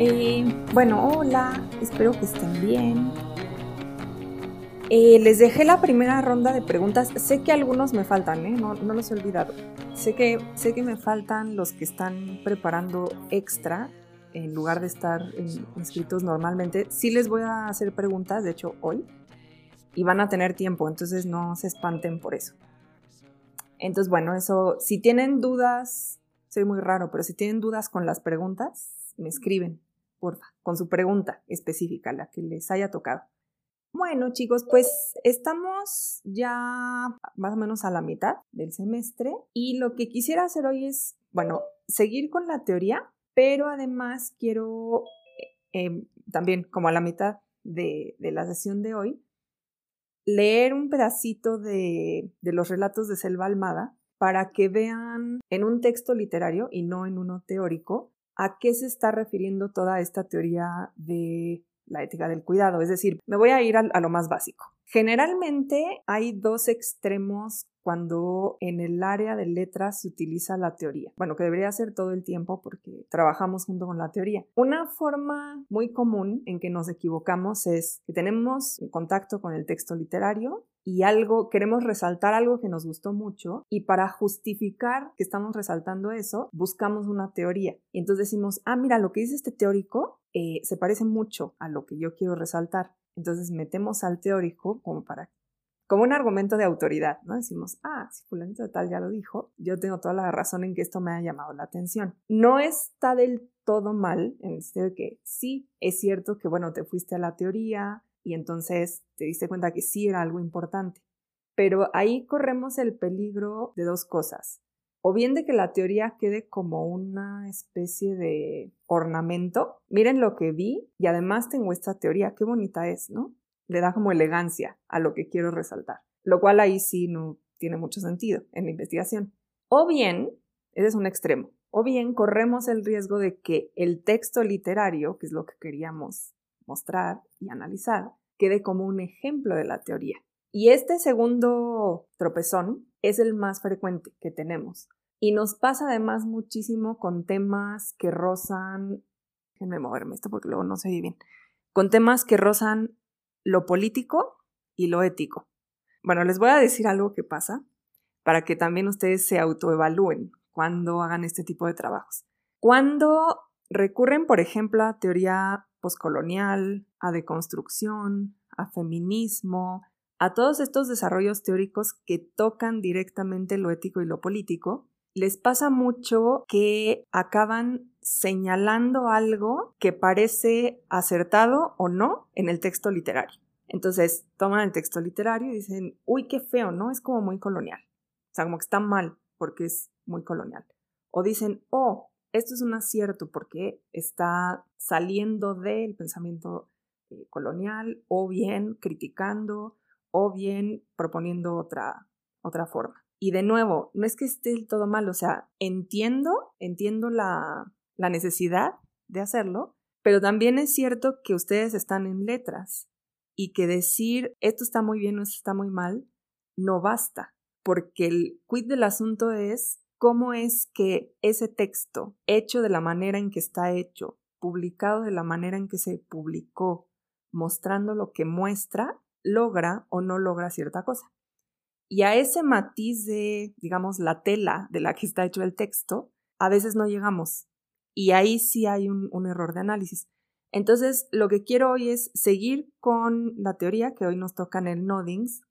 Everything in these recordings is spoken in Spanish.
Eh, bueno, hola, espero que estén bien. Eh, les dejé la primera ronda de preguntas. Sé que algunos me faltan, ¿eh? no, no los he olvidado. Sé que, sé que me faltan los que están preparando extra en lugar de estar inscritos normalmente. Sí les voy a hacer preguntas, de hecho, hoy. Y van a tener tiempo, entonces no se espanten por eso. Entonces, bueno, eso, si tienen dudas, soy muy raro, pero si tienen dudas con las preguntas, me escriben, con su pregunta específica, la que les haya tocado. Bueno, chicos, pues estamos ya más o menos a la mitad del semestre y lo que quisiera hacer hoy es, bueno, seguir con la teoría, pero además quiero em, también, como a la mitad de, la sesión de hoy, leer un pedacito de los relatos de Selva Almada para que vean en un texto literario y no en uno teórico a qué se está refiriendo toda esta teoría de la ética del cuidado. Es decir, me voy a ir a, lo más básico. Generalmente hay dos extremos cuando en el área de letras se utiliza la teoría. Bueno, que debería ser todo el tiempo porque trabajamos junto con la teoría. Una forma muy común en que nos equivocamos es que tenemos contacto con el texto literario y algo, queremos resaltar algo que nos gustó mucho y para justificar que estamos resaltando eso, buscamos una teoría. Y entonces decimos, ah, mira, lo que dice este teórico eh, se parece mucho a lo que yo quiero resaltar. Entonces metemos al teórico como para como un argumento de autoridad, ¿no? Decimos, ah, si fulanito de tal ya lo dijo, yo tengo toda la razón en que esto me ha llamado la atención. No está del todo mal, en el sentido de que sí, es cierto que, bueno, te fuiste a la teoría, y entonces te diste cuenta que sí era algo importante. Pero ahí corremos el peligro de dos cosas. O bien de que la teoría quede como una especie de ornamento. Miren lo que vi y además tengo esta teoría, qué bonita es, ¿no? Le da como elegancia a lo que quiero resaltar. Lo cual ahí sí no tiene mucho sentido en la investigación. O bien, ese es un extremo, o bien corremos el riesgo de que el texto literario, que es lo que queríamos mostrar y analizar, quede como un ejemplo de la teoría. Y este segundo tropezón es el más frecuente que tenemos. Y nos pasa además muchísimo con temas que rozan, déjenme moverme esto porque luego no se ve bien, con temas que rozan lo político y lo ético. Bueno, les voy a decir algo que pasa para que también ustedes se autoevalúen cuando hagan este tipo de trabajos. Cuando recurren, por ejemplo, a teoría poscolonial, a deconstrucción, a feminismo, a todos estos desarrollos teóricos que tocan directamente lo ético y lo político, les pasa mucho que acaban señalando algo que parece acertado o no en el texto literario. Entonces toman el texto literario y dicen, uy, qué feo, ¿no? Es como muy colonial. O sea, como que está mal porque es muy colonial. O dicen, oh, esto es un acierto porque está saliendo del pensamiento eh, colonial o bien criticando o bien proponiendo otra, otra forma. Y de nuevo, no es que esté todo mal, o sea, entiendo, entiendo la, la necesidad de hacerlo, pero también es cierto que ustedes están en letras y que decir esto está muy bien o esto está muy mal no basta, porque el quid del asunto es cómo es que ese texto, hecho de la manera en que está hecho, publicado de la manera en que se publicó, mostrando lo que muestra, logra o no logra cierta cosa. Y a ese matiz de, digamos, la tela de la que está hecho el texto, a veces no llegamos. Y ahí sí hay un, error de análisis. Entonces, lo que quiero hoy es seguir con la teoría que hoy nos toca en el Noddings,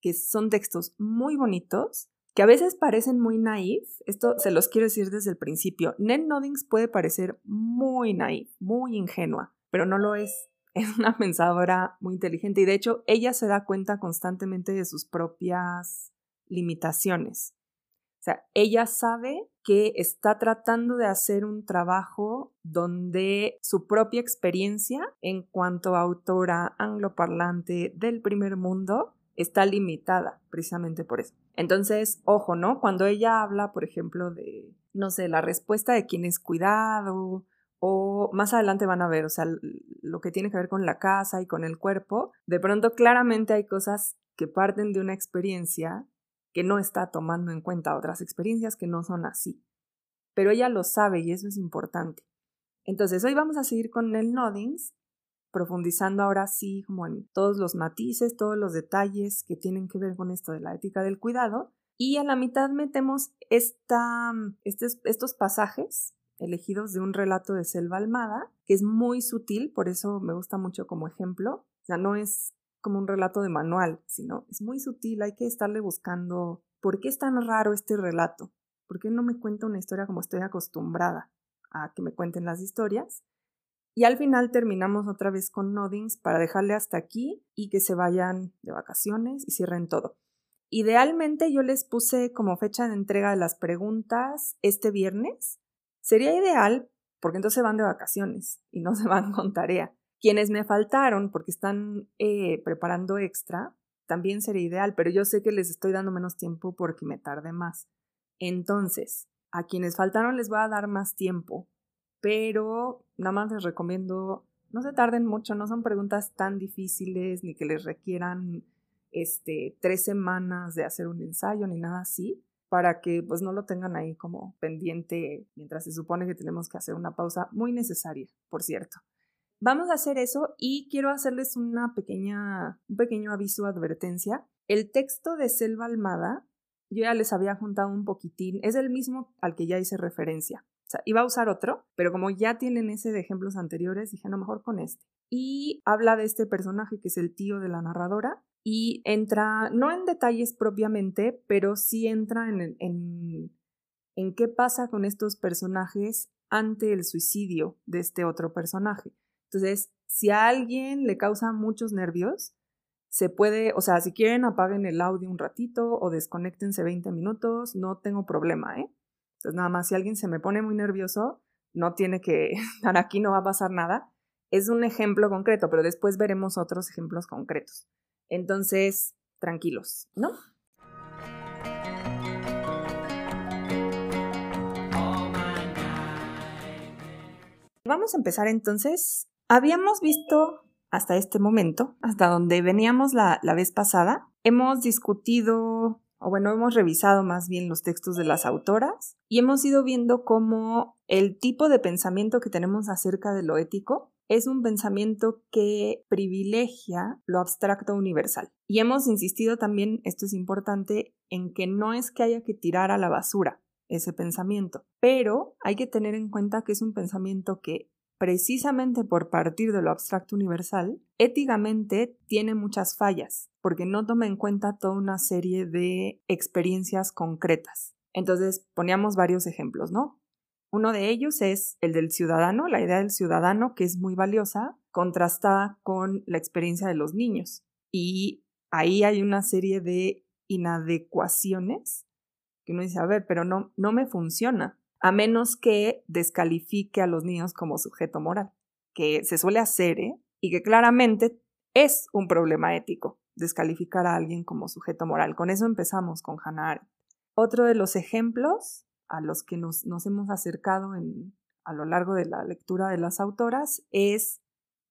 que son textos muy bonitos, que a veces parecen muy naif, esto se los quiero decir desde el principio, Nell Noddings puede parecer muy naif, muy ingenua, pero no lo es. Es una pensadora muy inteligente y de hecho ella se da cuenta constantemente de sus propias limitaciones. O sea, ella sabe que está tratando de hacer un trabajo donde su propia experiencia en cuanto a autora angloparlante del primer mundo está limitada precisamente por eso. Entonces, ojo, ¿no? Cuando ella habla, por ejemplo, de, no sé, la respuesta de quién es cuidado, o más adelante van a ver, o sea, lo que tiene que ver con la casa y con el cuerpo, de pronto claramente hay cosas que parten de una experiencia que no está tomando en cuenta otras experiencias que no son así. Pero ella lo sabe y eso es importante. Entonces, hoy vamos a seguir con el Noddings, profundizando ahora sí como en todos los matices, todos los detalles que tienen que ver con esto de la ética del cuidado. Y a la mitad metemos esta, estos, estos pasajes elegidos de un relato de Selva Almada, que es muy sutil, por eso me gusta mucho como ejemplo. O sea, no es como un relato de manual, sino es muy sutil, hay que estarle buscando por qué es tan raro este relato, por qué no me cuenta una historia como estoy acostumbrada a que me cuenten las historias. Y al final terminamos otra vez con Noddings para dejarle hasta aquí y que se vayan de vacaciones y cierren todo. Idealmente yo les puse como fecha de entrega de las preguntas este viernes. Sería ideal porque entonces van de vacaciones y no se van con tarea. Quienes me faltaron porque están eh, preparando extra, también sería ideal, pero yo sé que les estoy dando menos tiempo porque me tarde más. Entonces, a quienes faltaron les voy a dar más tiempo, pero nada más les recomiendo, no se tarden mucho, no son preguntas tan difíciles ni que les requieran este, tres semanas de hacer un ensayo ni nada así, para que pues no lo tengan ahí como pendiente mientras se supone que tenemos que hacer una pausa muy necesaria, por cierto. Vamos a hacer eso y quiero hacerles una pequeña, un pequeño aviso advertencia. El texto de Selva Almada, yo ya les había juntado un poquitín, es el mismo al que ya hice referencia. O sea, iba a usar otro, pero como ya tienen ese de ejemplos anteriores, dije, no, mejor con este. Y habla de este personaje que es el tío de la narradora y entra, no en detalles propiamente, pero sí entra en, en, en qué pasa con estos personajes ante el suicidio de este otro personaje. Entonces, si a alguien le causa muchos nervios, se puede, o sea, si quieren apaguen el audio un ratito o desconectense 20 minutos, no tengo problema, ¿eh? Entonces, nada más, si alguien se me pone muy nervioso, no tiene que, aquí no va a pasar nada. Es un ejemplo concreto, pero después veremos otros ejemplos concretos. Entonces, tranquilos, ¿no? Vamos a empezar entonces Habíamos visto hasta este momento, hasta donde veníamos la, vez pasada, hemos discutido, o bueno, hemos revisado más bien los textos de las autoras y hemos ido viendo cómo el tipo de pensamiento que tenemos acerca de lo ético es un pensamiento que privilegia lo abstracto universal. Y hemos insistido también, esto es importante, en que no es que haya que tirar a la basura ese pensamiento, pero hay que tener en cuenta que es un pensamiento que precisamente por partir de lo abstracto universal, éticamente tiene muchas fallas, porque no toma en cuenta toda una serie de experiencias concretas. Entonces, poníamos varios ejemplos, ¿no? Uno de ellos es el del ciudadano, la idea del ciudadano, que es muy valiosa, contrastada con la experiencia de los niños. Y ahí hay una serie de inadecuaciones que uno dice, a ver, pero no, no me funciona a menos que descalifique a los niños como sujeto moral, que se suele hacer ¿eh? y que claramente es un problema ético descalificar a alguien como sujeto moral. Con eso empezamos con Hannah Otro de los ejemplos a los que nos, nos hemos acercado en, a lo largo de la lectura de las autoras es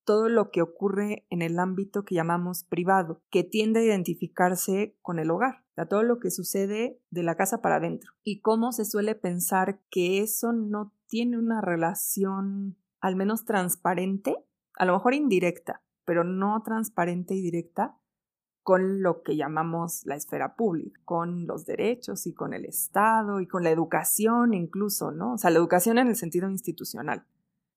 todo lo que ocurre en el ámbito que llamamos privado, que tiende a identificarse con el hogar, o todo lo que sucede de la casa para adentro. Y cómo se suele pensar que eso no tiene una relación al menos transparente, a lo mejor indirecta, pero no transparente y directa con lo que llamamos la esfera pública, con los derechos y con el Estado y con la educación incluso, ¿no? O sea, la educación en el sentido institucional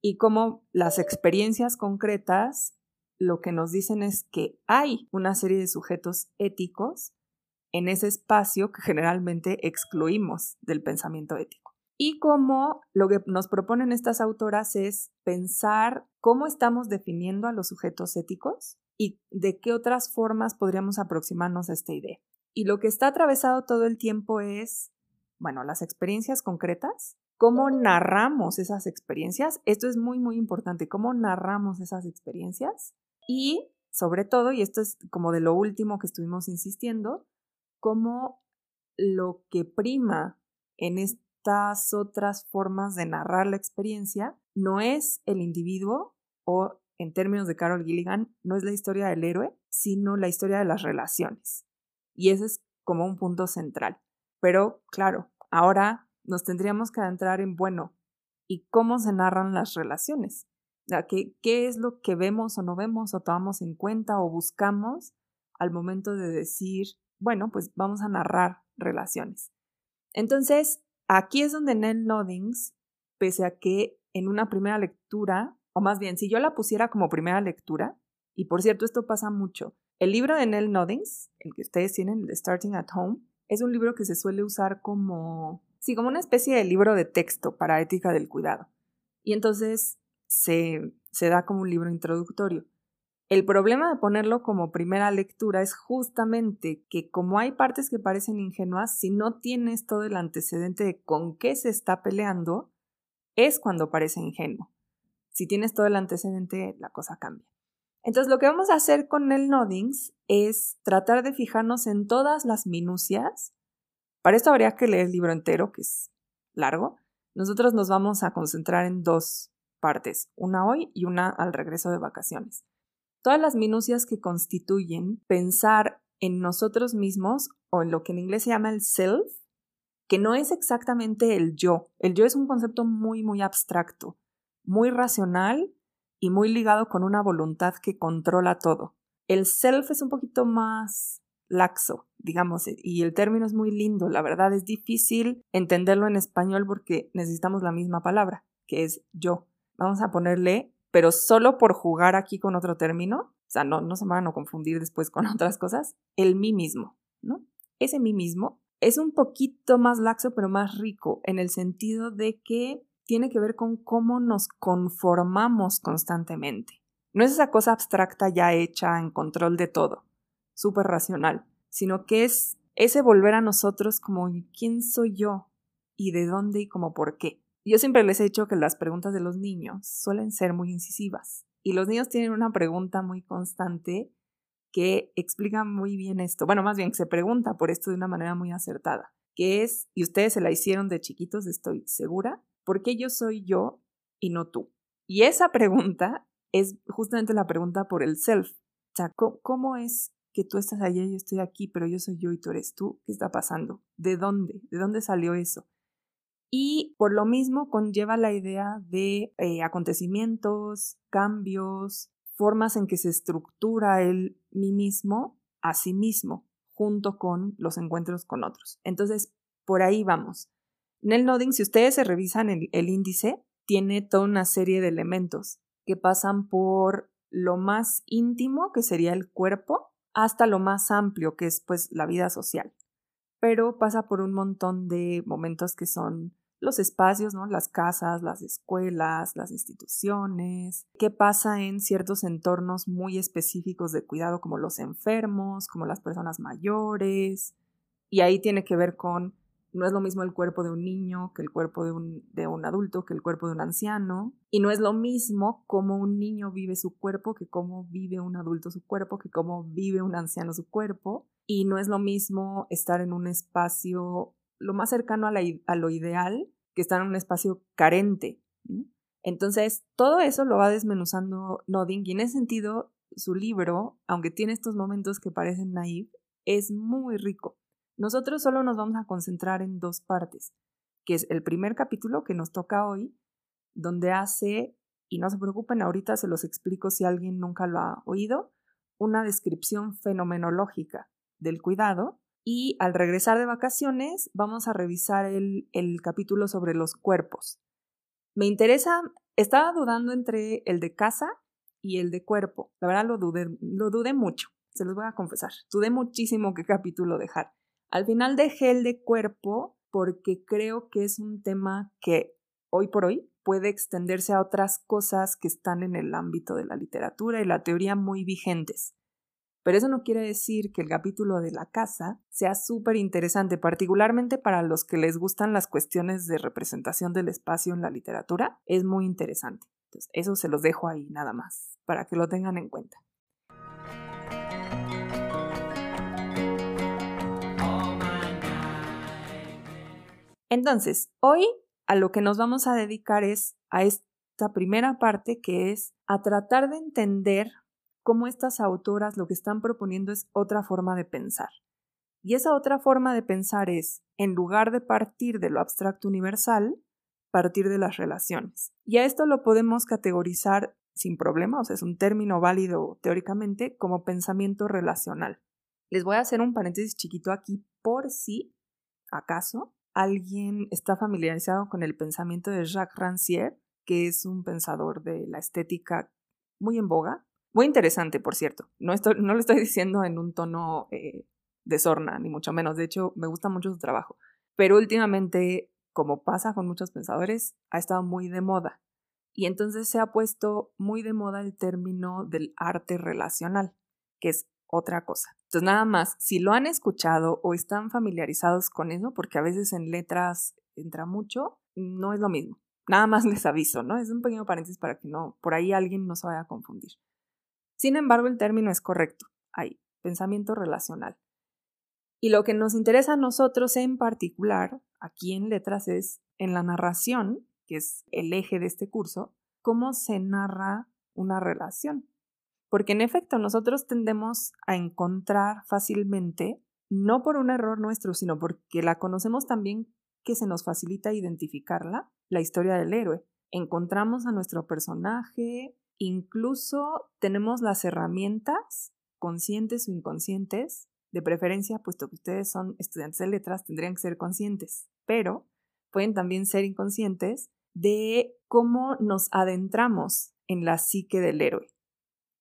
y cómo las experiencias concretas lo que nos dicen es que hay una serie de sujetos éticos en ese espacio que generalmente excluimos del pensamiento ético. Y cómo lo que nos proponen estas autoras es pensar cómo estamos definiendo a los sujetos éticos y de qué otras formas podríamos aproximarnos a esta idea. Y lo que está atravesado todo el tiempo es, bueno, las experiencias concretas, cómo narramos esas experiencias. Esto es muy, muy importante, cómo narramos esas experiencias y sobre todo, y esto es como de lo último que estuvimos insistiendo, cómo lo que prima en estas otras formas de narrar la experiencia no es el individuo o en términos de Carol Gilligan, no es la historia del héroe, sino la historia de las relaciones. Y ese es como un punto central. Pero claro, ahora nos tendríamos que adentrar en, bueno, y cómo se narran las relaciones. ¿Qué, ¿Qué es lo que vemos o no vemos o tomamos en cuenta o buscamos al momento de decir, bueno, pues vamos a narrar relaciones? Entonces, aquí es donde Nell Noddings, pese a que en una primera lectura, o más bien, si yo la pusiera como primera lectura, y por cierto, esto pasa mucho, el libro de Nell Noddings, el que ustedes tienen, el Starting at Home, es un libro que se suele usar como, sí, como una especie de libro de texto para ética del cuidado. Y entonces se, se da como un libro introductorio. El problema de ponerlo como primera lectura es justamente que como hay partes que parecen ingenuas, si no tienes todo el antecedente de con qué se está peleando, es cuando parece ingenuo. Si tienes todo el antecedente, la cosa cambia. Entonces lo que vamos a hacer con el Noddings es tratar de fijarnos en todas las minucias. Para esto habría que leer el libro entero, que es largo. Nosotros nos vamos a concentrar en dos partes, una hoy y una al regreso de vacaciones. Todas las minucias que constituyen pensar en nosotros mismos o en lo que en inglés se llama el self, que no es exactamente el yo. El yo es un concepto muy, muy abstracto, muy racional y muy ligado con una voluntad que controla todo. El self es un poquito más laxo, digamos, y el término es muy lindo. La verdad es difícil entenderlo en español porque necesitamos la misma palabra, que es yo vamos a ponerle, pero solo por jugar aquí con otro término, o sea, no, no se van a confundir después con otras cosas, el mí mismo, ¿no? Ese mí mismo es un poquito más laxo, pero más rico, en el sentido de que tiene que ver con cómo nos conformamos constantemente. No es esa cosa abstracta ya hecha en control de todo, súper racional, sino que es ese volver a nosotros como quién soy yo y de dónde y como por qué. Yo siempre les he dicho que las preguntas de los niños suelen ser muy incisivas y los niños tienen una pregunta muy constante que explica muy bien esto. Bueno, más bien que se pregunta por esto de una manera muy acertada, que es, y ustedes se la hicieron de chiquitos, estoy segura, ¿por qué yo soy yo y no tú? Y esa pregunta es justamente la pregunta por el self. O sea, ¿cómo es que tú estás allá y yo estoy aquí, pero yo soy yo y tú eres tú? ¿Qué está pasando? ¿De dónde? ¿De dónde salió eso? y por lo mismo conlleva la idea de eh, acontecimientos, cambios, formas en que se estructura el mí mismo a sí mismo junto con los encuentros con otros. Entonces, por ahí vamos. Nell Nodding, si ustedes se revisan el, el índice, tiene toda una serie de elementos que pasan por lo más íntimo, que sería el cuerpo, hasta lo más amplio, que es pues la vida social pero pasa por un montón de momentos que son los espacios, ¿no? Las casas, las escuelas, las instituciones, qué pasa en ciertos entornos muy específicos de cuidado como los enfermos, como las personas mayores, y ahí tiene que ver con, no es lo mismo el cuerpo de un niño que el cuerpo de un, de un adulto, que el cuerpo de un anciano, y no es lo mismo cómo un niño vive su cuerpo que cómo vive un adulto su cuerpo, que cómo vive un anciano su cuerpo, y no es lo mismo estar en un espacio lo más cercano a, lo ideal que estar en un espacio carente. Entonces, todo eso lo va desmenuzando Nodding y en ese sentido, su libro, aunque tiene estos momentos que parecen naive, es muy rico. Nosotros solo nos vamos a concentrar en dos partes, que es el primer capítulo que nos toca hoy, donde hace, y no se preocupen, ahorita se los explico si alguien nunca lo ha oído, una descripción fenomenológica del cuidado. Y al regresar de vacaciones vamos a revisar el, capítulo sobre los cuerpos. Me interesa, estaba dudando entre el de casa y el de cuerpo. La verdad lo dudé, lo dudé mucho, se los voy a confesar. Dudé muchísimo qué capítulo dejar. Al final dejé el de cuerpo porque creo que es un tema que hoy por hoy puede extenderse a otras cosas que están en el ámbito de la literatura y la teoría muy vigentes. Pero eso no quiere decir que el capítulo de la casa sea súper interesante, particularmente para los que les gustan las cuestiones de representación del espacio en la literatura. Es muy interesante. Entonces, eso se los dejo ahí nada más, para que lo tengan en cuenta. Entonces, hoy a lo que nos vamos a dedicar es a esta primera parte que es a tratar de entender cómo estas autoras lo que están proponiendo es otra forma de pensar. Y esa otra forma de pensar es, en lugar de partir de lo abstracto universal, partir de las relaciones. Y a esto lo podemos categorizar sin problema, o sea, es un término válido teóricamente como pensamiento relacional. Les voy a hacer un paréntesis chiquito aquí por si acaso alguien está familiarizado con el pensamiento de Jacques Rancière, que es un pensador de la estética muy en boga, muy interesante, por cierto. No, no lo estoy diciendo en un tono eh, de sorna, ni mucho menos. De hecho, me gusta mucho su trabajo. Pero últimamente, como pasa con muchos pensadores, ha estado muy de moda. Y entonces se ha puesto muy de moda el término del arte relacional, que es otra cosa. Entonces, nada más, si lo han escuchado o están familiarizados con eso, porque a veces en letras entra mucho, no es lo mismo. Nada más les aviso, ¿no? Es un pequeño paréntesis para que no, por ahí alguien no se vaya a confundir. Sin embargo, el término es correcto. Hay pensamiento relacional. Y lo que nos interesa a nosotros en particular, aquí en letras, es en la narración, que es el eje de este curso, cómo se narra una relación. Porque en efecto nosotros tendemos a encontrar fácilmente, no por un error nuestro, sino porque la conocemos también que se nos facilita identificarla, la historia del héroe. Encontramos a nuestro personaje, incluso tenemos las herramientas, conscientes o inconscientes, de preferencia, puesto que ustedes son estudiantes de letras, tendrían que ser conscientes, pero pueden también ser inconscientes de cómo nos adentramos en la psique del héroe.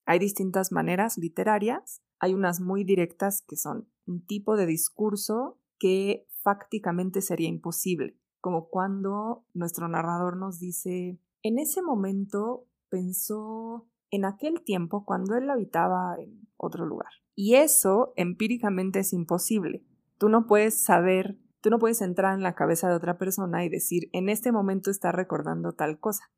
Hay distintas maneras literarias, hay unas muy directas que son un tipo de discurso que fácticamente sería imposible, como cuando nuestro narrador nos dice, en ese momento pensó en aquel tiempo cuando él habitaba en otro lugar. Y eso empíricamente es imposible. Tú no puedes saber, tú no puedes entrar en la cabeza de otra persona y decir, en este momento está recordando tal cosa.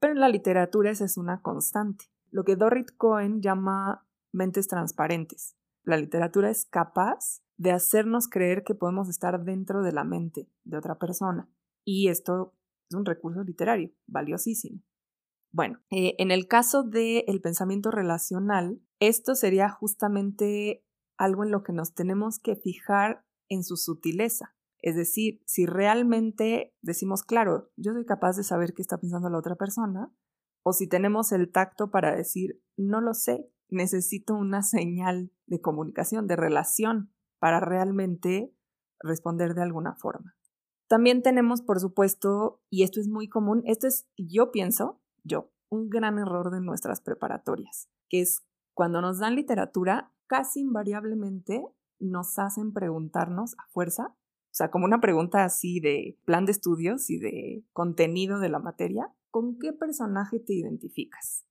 Pero en la literatura esa es una constante lo que Dorrit Cohen llama mentes transparentes. La literatura es capaz de hacernos creer que podemos estar dentro de la mente de otra persona. Y esto es un recurso literario valiosísimo. Bueno, eh, en el caso del pensamiento relacional, esto sería justamente algo en lo que nos tenemos que fijar en su sutileza. Es decir, si realmente decimos, claro, yo soy capaz de saber qué está pensando la otra persona, o si tenemos el tacto para decir, no lo sé, necesito una señal de comunicación, de relación, para realmente responder de alguna forma. También tenemos, por supuesto, y esto es muy común, esto es, yo pienso, yo, un gran error de nuestras preparatorias, que es cuando nos dan literatura, casi invariablemente nos hacen preguntarnos a fuerza, o sea, como una pregunta así de plan de estudios y de contenido de la materia, ¿con qué personaje te identificas?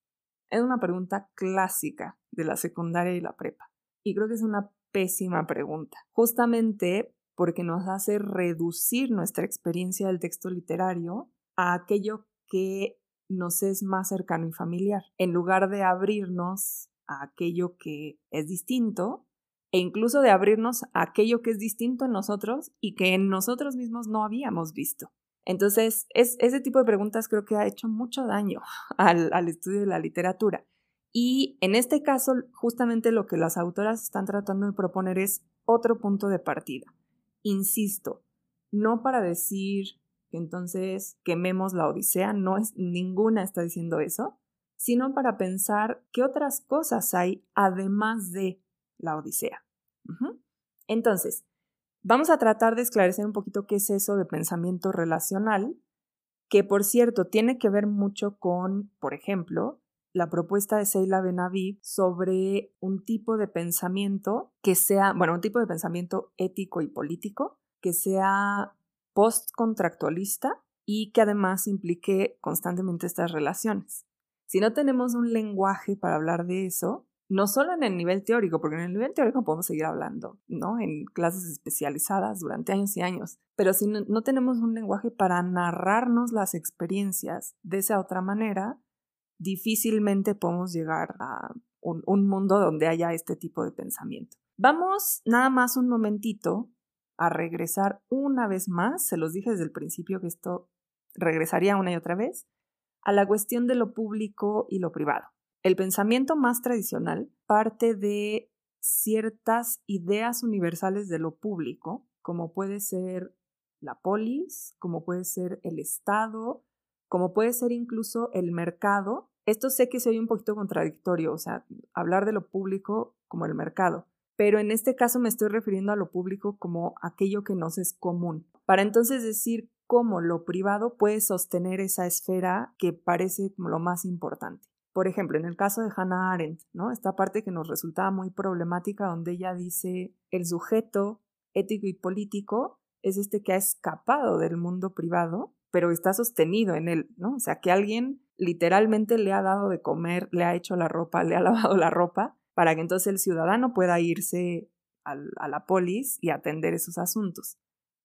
Es una pregunta clásica de la secundaria y la prepa. Y creo que es una pésima pregunta, justamente porque nos hace reducir nuestra experiencia del texto literario a aquello que nos es más cercano y familiar, en lugar de abrirnos a aquello que es distinto e incluso de abrirnos a aquello que es distinto en nosotros y que en nosotros mismos no habíamos visto. Entonces, es, ese tipo de preguntas creo que ha hecho mucho daño al, estudio de la literatura. Y en este caso, justamente lo que las autoras están tratando de proponer es otro punto de partida. Insisto, no para decir que entonces quememos la Odisea, no es ninguna está diciendo eso, sino para pensar qué otras cosas hay además de la Odisea. Entonces, Vamos a tratar de esclarecer un poquito qué es eso de pensamiento relacional, que por cierto tiene que ver mucho con, por ejemplo, la propuesta de Seila Benaviv sobre un tipo de pensamiento que sea, bueno, un tipo de pensamiento ético y político que sea postcontractualista y que además implique constantemente estas relaciones. Si no tenemos un lenguaje para hablar de eso, no solo en el nivel teórico, porque en el nivel teórico podemos seguir hablando, ¿no? En clases especializadas durante años y años, pero si no, tenemos un lenguaje para narrarnos las experiencias de esa otra manera, difícilmente podemos llegar a un, un mundo donde haya este tipo de pensamiento. Vamos nada más un momentito a regresar una vez más, se los dije desde el principio que esto regresaría una y otra vez, a la cuestión de lo público y lo privado. El pensamiento más tradicional parte de ciertas ideas universales de lo público, como puede ser la polis, como puede ser el Estado, como puede ser incluso el mercado. Esto sé que se un poquito contradictorio, o sea, hablar de lo público como el mercado, pero en este caso me estoy refiriendo a lo público como aquello que nos es común. Para entonces decir cómo lo privado puede sostener esa esfera que parece como lo más importante. Por ejemplo, en el caso de Hannah Arendt, ¿no? Esta parte que nos resultaba muy problemática donde ella dice el sujeto ético y político es este que ha escapado del mundo privado, pero está sostenido en él, ¿no? O sea, que alguien literalmente le ha dado de comer, le ha hecho la ropa, le ha lavado la ropa, para que entonces el ciudadano pueda irse a la polis y atender esos asuntos,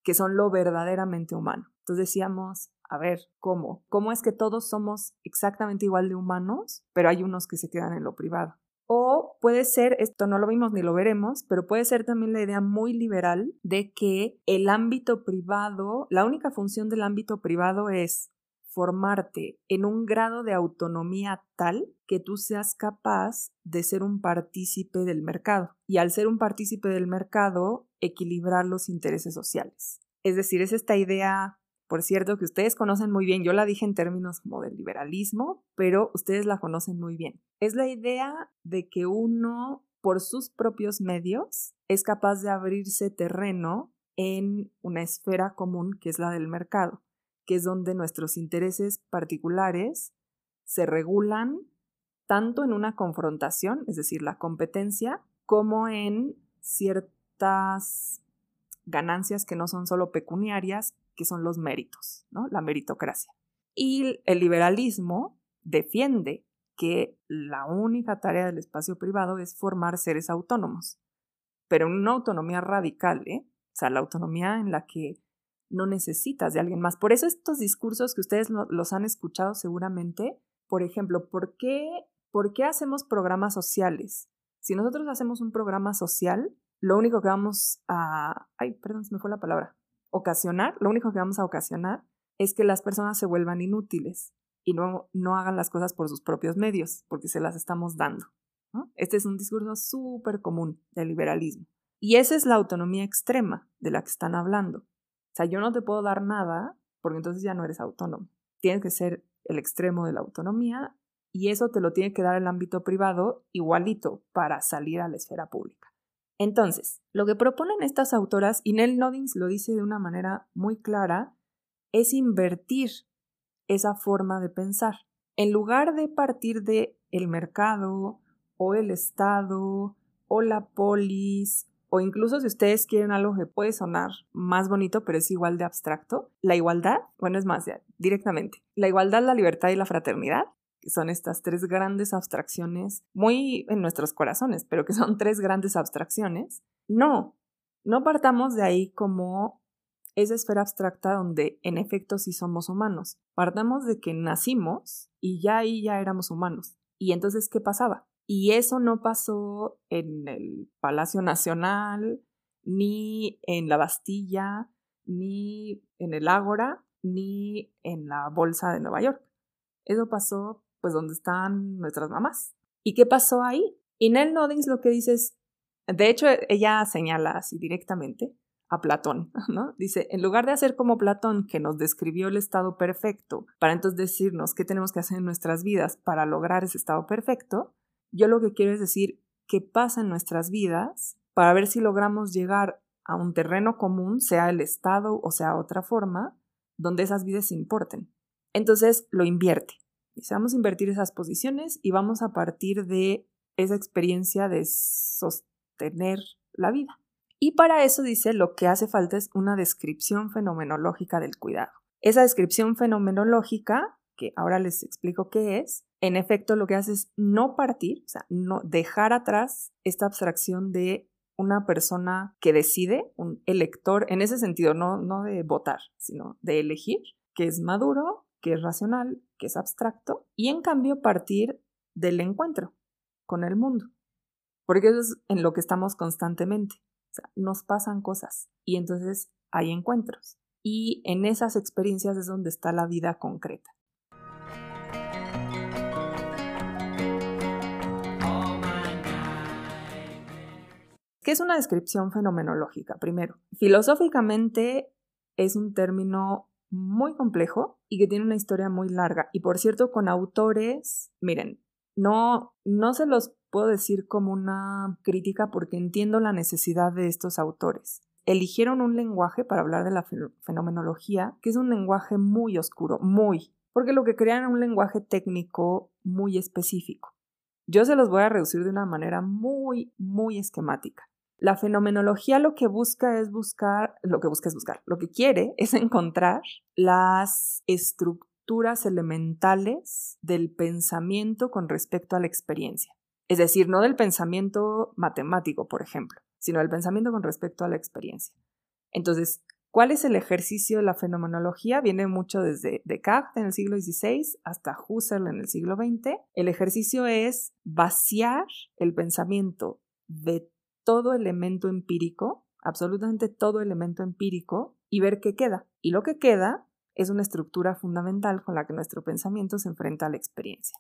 que son lo verdaderamente humano. Entonces decíamos, a ver, ¿cómo? ¿Cómo es que todos somos exactamente igual de humanos, pero hay unos que se quedan en lo privado? O puede ser, esto no lo vimos ni lo veremos, pero puede ser también la idea muy liberal de que el ámbito privado, la única función del ámbito privado es formarte en un grado de autonomía tal que tú seas capaz de ser un partícipe del mercado y al ser un partícipe del mercado equilibrar los intereses sociales. Es decir, es esta idea por cierto, que ustedes conocen muy bien, yo la dije en términos como del liberalismo, pero ustedes la conocen muy bien. Es la idea de que uno, por sus propios medios, es capaz de abrirse terreno en una esfera común que es la del mercado, que es donde nuestros intereses particulares se regulan tanto en una confrontación, es decir, la competencia, como en ciertas ganancias que no son solo pecuniarias, que son los méritos, ¿no? la meritocracia. Y el liberalismo defiende que la única tarea del espacio privado es formar seres autónomos, pero una autonomía radical, ¿eh? o sea, la autonomía en la que no necesitas de alguien más. Por eso estos discursos que ustedes los han escuchado seguramente, por ejemplo, ¿por qué, ¿por qué hacemos programas sociales? Si nosotros hacemos un programa social, lo único que vamos a... Ay, perdón, me fue la palabra ocasionar, lo único que vamos a ocasionar es que las personas se vuelvan inútiles y no, no hagan las cosas por sus propios medios, porque se las estamos dando. Este es un discurso súper común del liberalismo. Y esa es la autonomía extrema de la que están hablando. Sea, yo no te puedo dar nada porque entonces ya no eres autónomo. Tienes que ser el extremo de la autonomía y eso te lo tiene que dar el ámbito privado igualito para salir a la esfera pública. Entonces, lo que proponen estas autoras, y Nell Noddings lo dice de una manera muy clara, es invertir esa forma de pensar. En lugar de partir de el mercado o el Estado o la polis, o incluso si ustedes quieren algo que puede sonar más bonito, pero es igual de abstracto, la igualdad, bueno, es más, directamente, la igualdad, la libertad y la fraternidad, que son estas tres grandes abstracciones, muy en nuestros corazones, pero que son tres grandes abstracciones, no, no partamos de ahí como esa esfera abstracta donde en efecto sí somos humanos. Partamos de que nacimos y ya ahí ya éramos humanos. Y entonces, ¿qué pasaba? Y eso no pasó en el Palacio Nacional, ni en la Bastilla, ni en el Ágora, ni en la Bolsa de Nueva York. Eso pasó pues donde están nuestras mamás. ¿Y qué pasó ahí? Y Nell Noddings lo que dice es, de hecho ella señala así directamente a Platón, ¿no? Dice, en lugar de hacer como Platón, que nos describió el estado perfecto, para entonces decirnos qué tenemos que hacer en nuestras vidas para lograr ese estado perfecto, yo lo que quiero es decir qué pasa en nuestras vidas para ver si logramos llegar a un terreno común, sea el estado o sea otra forma, donde esas vidas importen. Entonces lo invierte. Dice, vamos a invertir esas posiciones y vamos a partir de esa experiencia de sostener la vida. Y para eso dice, lo que hace falta es una descripción fenomenológica del cuidado. Esa descripción fenomenológica, que ahora les explico qué es, en efecto lo que hace es no partir, o sea, no dejar atrás esta abstracción de una persona que decide, un elector, en ese sentido, no, no de votar, sino de elegir, que es maduro, que es racional, que es abstracto, y en cambio partir del encuentro con el mundo. Porque eso es en lo que estamos constantemente. O sea, nos pasan cosas y entonces hay encuentros. Y en esas experiencias es donde está la vida concreta. ¿Qué es una descripción fenomenológica? Primero, filosóficamente es un término muy complejo y que tiene una historia muy larga. Y por cierto, con autores, miren, no, no se los puedo decir como una crítica porque entiendo la necesidad de estos autores. Eligieron un lenguaje para hablar de la fenomenología, que es un lenguaje muy oscuro, muy, porque lo que crean es un lenguaje técnico muy específico. Yo se los voy a reducir de una manera muy, muy esquemática. La fenomenología lo que busca es buscar, lo que busca es buscar, lo que quiere es encontrar las estructuras elementales del pensamiento con respecto a la experiencia. Es decir, no del pensamiento matemático, por ejemplo, sino del pensamiento con respecto a la experiencia. Entonces, ¿cuál es el ejercicio de la fenomenología? Viene mucho desde Descartes en el siglo XVI hasta Husserl en el siglo XX. El ejercicio es vaciar el pensamiento de todo elemento empírico, absolutamente todo elemento empírico, y ver qué queda. Y lo que queda es una estructura fundamental con la que nuestro pensamiento se enfrenta a la experiencia.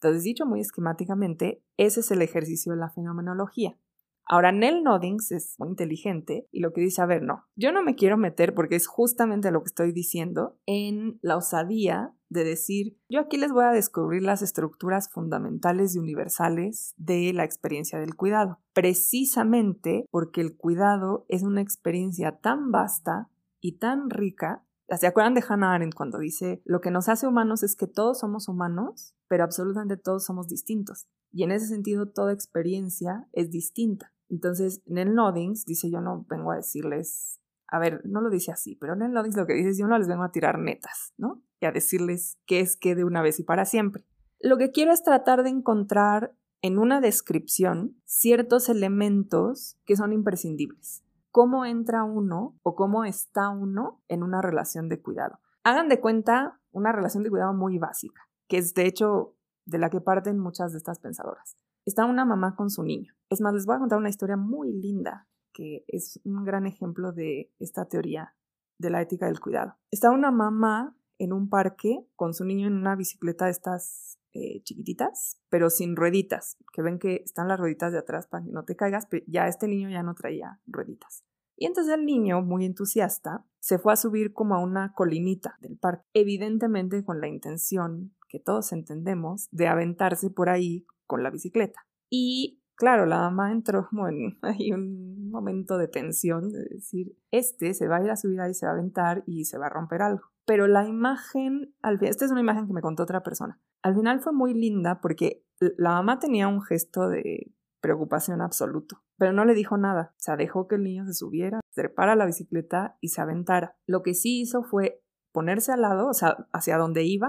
Entonces, dicho muy esquemáticamente, ese es el ejercicio de la fenomenología. Ahora, Nell Noddings es muy inteligente y lo que dice, a ver, no, yo no me quiero meter porque es justamente lo que estoy diciendo en la osadía de decir, yo aquí les voy a descubrir las estructuras fundamentales y universales de la experiencia del cuidado, precisamente porque el cuidado es una experiencia tan vasta y tan rica. ¿Se acuerdan de Hannah Arendt cuando dice, lo que nos hace humanos es que todos somos humanos, pero absolutamente todos somos distintos? Y en ese sentido, toda experiencia es distinta. Entonces, en el Noddings dice, yo no vengo a decirles, a ver, no lo dice así, pero en el Noddings lo que dice es, yo no les vengo a tirar netas, ¿no? Y a decirles qué es qué de una vez y para siempre. Lo que quiero es tratar de encontrar en una descripción ciertos elementos que son imprescindibles. Cómo entra uno o cómo está uno en una relación de cuidado. Hagan de cuenta una relación de cuidado muy básica, que es de hecho de la que parten muchas de estas pensadoras. Está una mamá con su niño. Es más, les voy a contar una historia muy linda que es un gran ejemplo de esta teoría de la ética del cuidado. Está una mamá en un parque con su niño en una bicicleta de estas eh, chiquititas, pero sin rueditas, que ven que están las rueditas de atrás para que no te caigas, pero ya este niño ya no traía rueditas. Y entonces el niño, muy entusiasta, se fue a subir como a una colinita del parque, evidentemente con la intención que todos entendemos, de aventarse por ahí con la bicicleta. Y claro, la mamá entró como en un momento de tensión, de decir, este se va a ir a subir ahí, se va a aventar y se va a romper algo. Pero la imagen, al esta es una imagen que me contó otra persona. Al final fue muy linda porque la mamá tenía un gesto de preocupación absoluto, pero no le dijo nada. O sea, dejó que el niño se subiera, trepara la bicicleta y se aventara. Lo que sí hizo fue ponerse al lado, o sea, hacia donde iba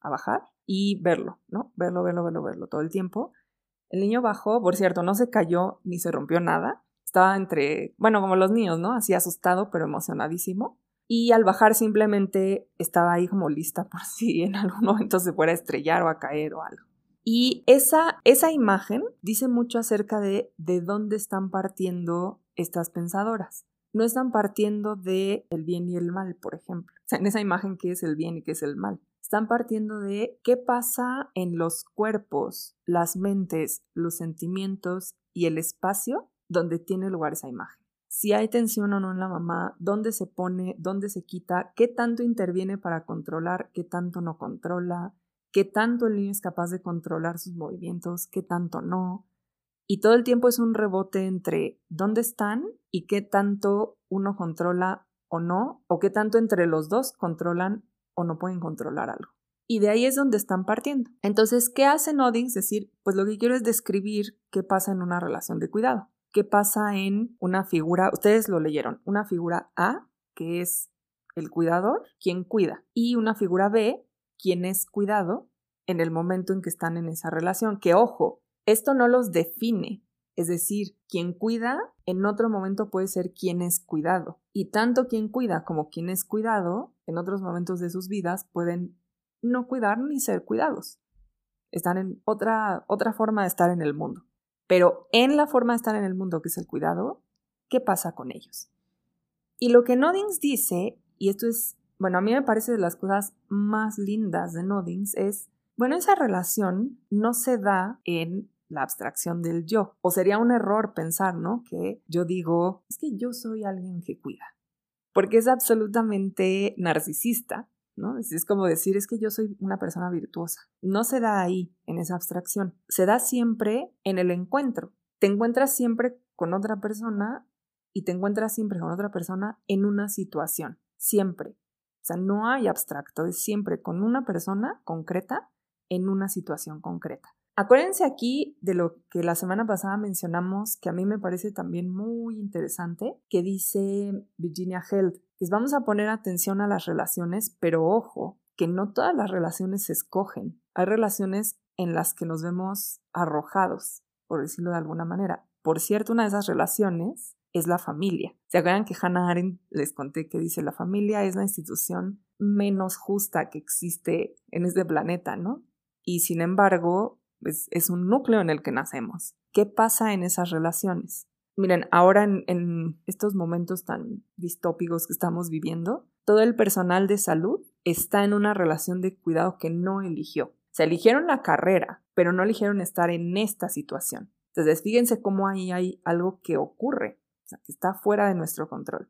a, bajar y verlo, ¿no? Verlo, verlo, verlo, verlo todo el tiempo. El niño bajó, por cierto, no se cayó ni se rompió nada. Estaba entre, bueno, como los niños, ¿no? Así asustado, pero emocionadísimo. Y al bajar simplemente estaba ahí como lista por si en algún momento se fuera a estrellar o a caer o algo. Y esa, esa imagen dice mucho acerca de de dónde están partiendo estas pensadoras no están partiendo de el bien y el mal, por ejemplo. O sea, en esa imagen qué es el bien y qué es el mal. Están partiendo de qué pasa en los cuerpos, las mentes, los sentimientos y el espacio donde tiene lugar esa imagen. Si hay tensión o no en la mamá, dónde se pone, dónde se quita, qué tanto interviene para controlar, qué tanto no controla, qué tanto el niño es capaz de controlar sus movimientos, qué tanto no, y todo el tiempo es un rebote entre dónde están y qué tanto uno controla o no, o qué tanto entre los dos controlan o no pueden controlar algo. Y de ahí es donde están partiendo. Entonces, ¿qué hace Noddings? Decir, pues lo que quiero es describir qué pasa en una relación de cuidado. ¿Qué pasa en una figura? Ustedes lo leyeron. Una figura A, que es el cuidador, quien cuida. Y una figura B, quien es cuidado en el momento en que están en esa relación. Que ojo, esto no los define, es decir, quien cuida en otro momento puede ser quien es cuidado. Y tanto quien cuida como quien es cuidado en otros momentos de sus vidas pueden no cuidar ni ser cuidados. Están en otra, otra forma de estar en el mundo. Pero en la forma de estar en el mundo que es el cuidado, ¿qué pasa con ellos? Y lo que Noddings dice, y esto es, bueno, a mí me parece de las cosas más lindas de Noddings, es, bueno, esa relación no se da en la abstracción del yo. O sería un error pensar, ¿no? Que yo digo, es que yo soy alguien que cuida. porque es absolutamente narcisista, ¿no? Es, como decir, es que yo soy una persona virtuosa. No se da ahí, en esa abstracción. Se da siempre en el encuentro. Te encuentras siempre con otra persona y te encuentras siempre con otra persona en una situación. Siempre. O sea, no hay abstracto, es siempre con una persona concreta en una situación concreta. Acuérdense aquí de lo que la semana pasada mencionamos, que a mí me parece también muy interesante, que dice Virginia Held, que vamos a poner atención a las relaciones, pero ojo, que no todas las relaciones se escogen. Hay relaciones en las que nos vemos arrojados, por decirlo de alguna manera. Por cierto, una de esas relaciones es la familia. ¿Se acuerdan que Hannah Arendt les conté que dice la familia es la institución menos justa que existe en este planeta, ¿no? Y sin embargo, es, un núcleo en el que nacemos. ¿Qué pasa en esas relaciones? Miren, ahora en, estos momentos tan distópicos que estamos viviendo, todo el personal de salud está en una relación de cuidado que no eligió. Se eligieron la carrera, pero no eligieron estar en esta situación. Entonces, fíjense cómo ahí hay algo que ocurre, que está fuera de nuestro control.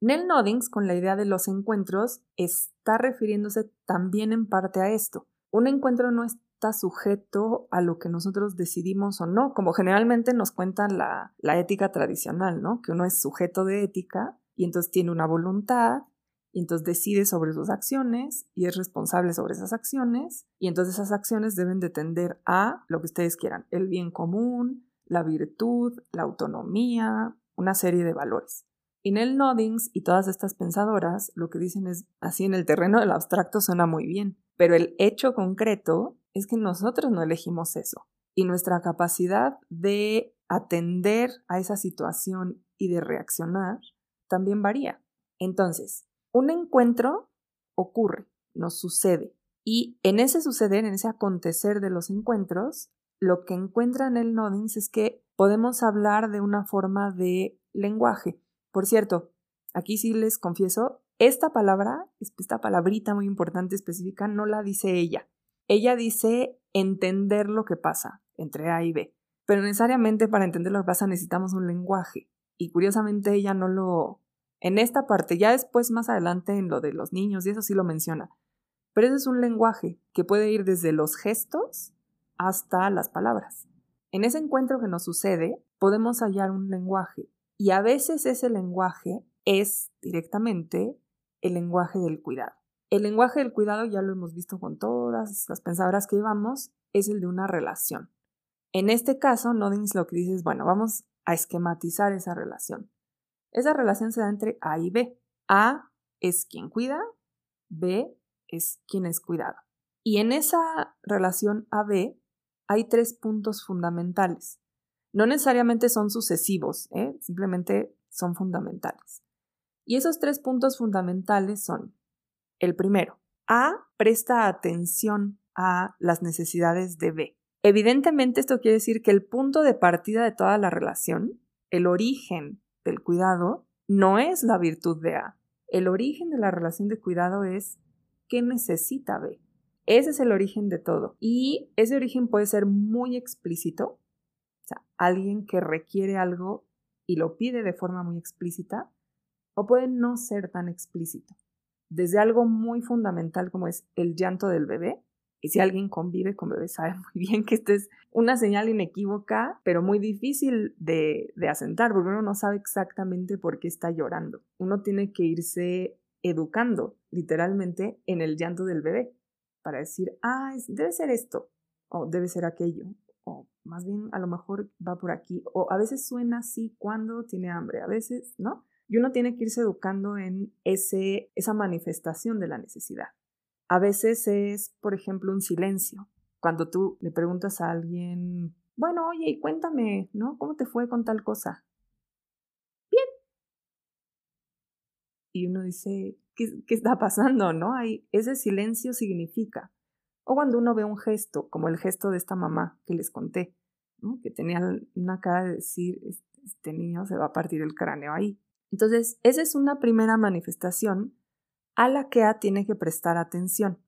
Nell Noddings, con la idea de los encuentros, está refiriéndose también en parte a esto. Un encuentro no es está sujeto a lo que nosotros decidimos o no, como generalmente nos cuenta la, la ética tradicional, ¿no? Que uno es sujeto de ética y entonces tiene una voluntad y entonces decide sobre sus acciones y es responsable sobre esas acciones y entonces esas acciones deben de tender a lo que ustedes quieran, el bien común, la virtud, la autonomía, una serie de valores. Y Nell Noddings y todas estas pensadoras lo que dicen es así en el terreno del abstracto suena muy bien, pero el hecho concreto es que nosotros no elegimos eso. Y nuestra capacidad de atender a esa situación y de reaccionar también varía. Entonces, un encuentro ocurre, nos sucede. Y en ese suceder, en ese acontecer de los encuentros, lo que encuentra en el Noddings es que podemos hablar de una forma de lenguaje. Por cierto, aquí sí les confieso, esta palabra, esta palabrita muy importante específica, no la dice ella. Ella dice entender lo que pasa entre A y B, pero necesariamente para entender lo que pasa necesitamos un lenguaje. Y curiosamente ella no lo... En esta parte, ya después más adelante en lo de los niños, y eso sí lo menciona, pero ese es un lenguaje que puede ir desde los gestos hasta las palabras. En ese encuentro que nos sucede, podemos hallar un lenguaje y a veces ese lenguaje es directamente el lenguaje del cuidado. El lenguaje del cuidado, ya lo hemos visto con todas las pensadoras que llevamos, es el de una relación. En este caso, Noddings lo que dice es, bueno, vamos a esquematizar esa relación. Esa relación se da entre A y B. A es quien cuida, B es quien es cuidado. Y en esa relación A-B hay tres puntos fundamentales. No necesariamente son sucesivos, ¿eh? simplemente son fundamentales. Y esos tres puntos fundamentales son el primero, A presta atención a las necesidades de B. Evidentemente esto quiere decir que el punto de partida de toda la relación, el origen del cuidado, no es la virtud de A. El origen de la relación de cuidado es qué necesita B. Ese es el origen de todo. Y ese origen puede ser muy explícito, o sea, alguien que requiere algo y lo pide de forma muy explícita, o puede no ser tan explícito desde algo muy fundamental como es el llanto del bebé. Y si alguien convive con bebés sabe muy bien que esta es una señal inequívoca, pero muy difícil de, de asentar, porque uno no sabe exactamente por qué está llorando. Uno tiene que irse educando literalmente en el llanto del bebé para decir, ah, debe ser esto, o debe ser aquello, o más bien a lo mejor va por aquí, o a veces suena así cuando tiene hambre, a veces, ¿no? Y uno tiene que irse educando en ese, esa manifestación de la necesidad. A veces es, por ejemplo, un silencio. Cuando tú le preguntas a alguien, bueno, oye, cuéntame, ¿no? ¿Cómo te fue con tal cosa? Bien. Y uno dice, ¿qué, qué está pasando, no? Hay, ese silencio significa. O cuando uno ve un gesto, como el gesto de esta mamá que les conté, ¿no? que tenía una cara de decir, este, este niño se va a partir el cráneo ahí. Entonces, esa es una primera manifestación a la que A tiene que prestar atención.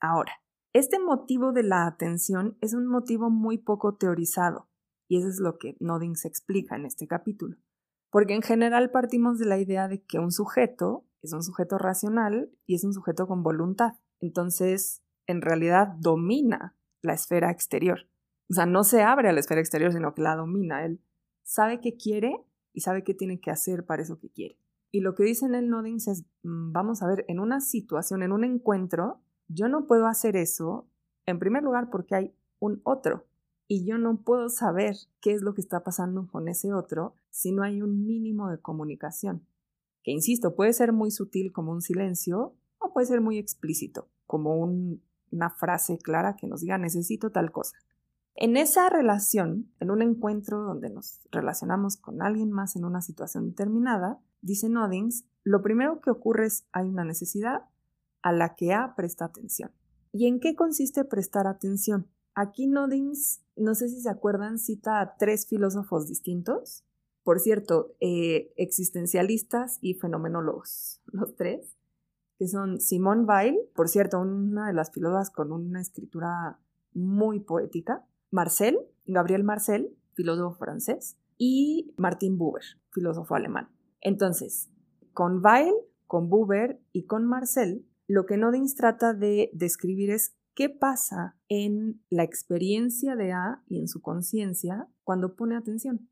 Ahora, este motivo de la atención es un motivo muy poco teorizado, y eso es lo que Noddings explica en este capítulo. Porque en general partimos de la idea de que un sujeto es un sujeto racional y es un sujeto con voluntad. Entonces, en realidad domina la esfera exterior. O sea, no se abre a la esfera exterior, sino que la domina. Él sabe qué quiere y sabe qué tiene que hacer para eso que quiere. Y lo que dice en el Nodings es, mm, vamos a ver, en una situación, en un encuentro, yo no puedo hacer eso, en primer lugar, porque hay un otro. Y yo no puedo saber qué es lo que está pasando con ese otro si no hay un mínimo de comunicación. Que, insisto, puede ser muy sutil como un silencio o puede ser muy explícito, como una frase clara que nos diga necesito tal cosa. En esa relación, en un encuentro donde nos relacionamos con alguien más en una situación determinada, dice Noddings, lo primero que ocurre es hay una necesidad a la que A presta atención. ¿Y en qué consiste prestar atención? Aquí Noddings, no sé si se acuerdan, cita a tres filósofos distintos. Por cierto, eh, existencialistas y fenomenólogos, los tres, que son Simone Weil, por cierto, una de las filósofas con una escritura muy poética, Marcel, Gabriel Marcel, filósofo francés, y Martin Buber, filósofo alemán. Entonces, con Weil, con Buber y con Marcel, lo que Nodings trata de describir es qué pasa en la experiencia de A y en su conciencia cuando pone atención.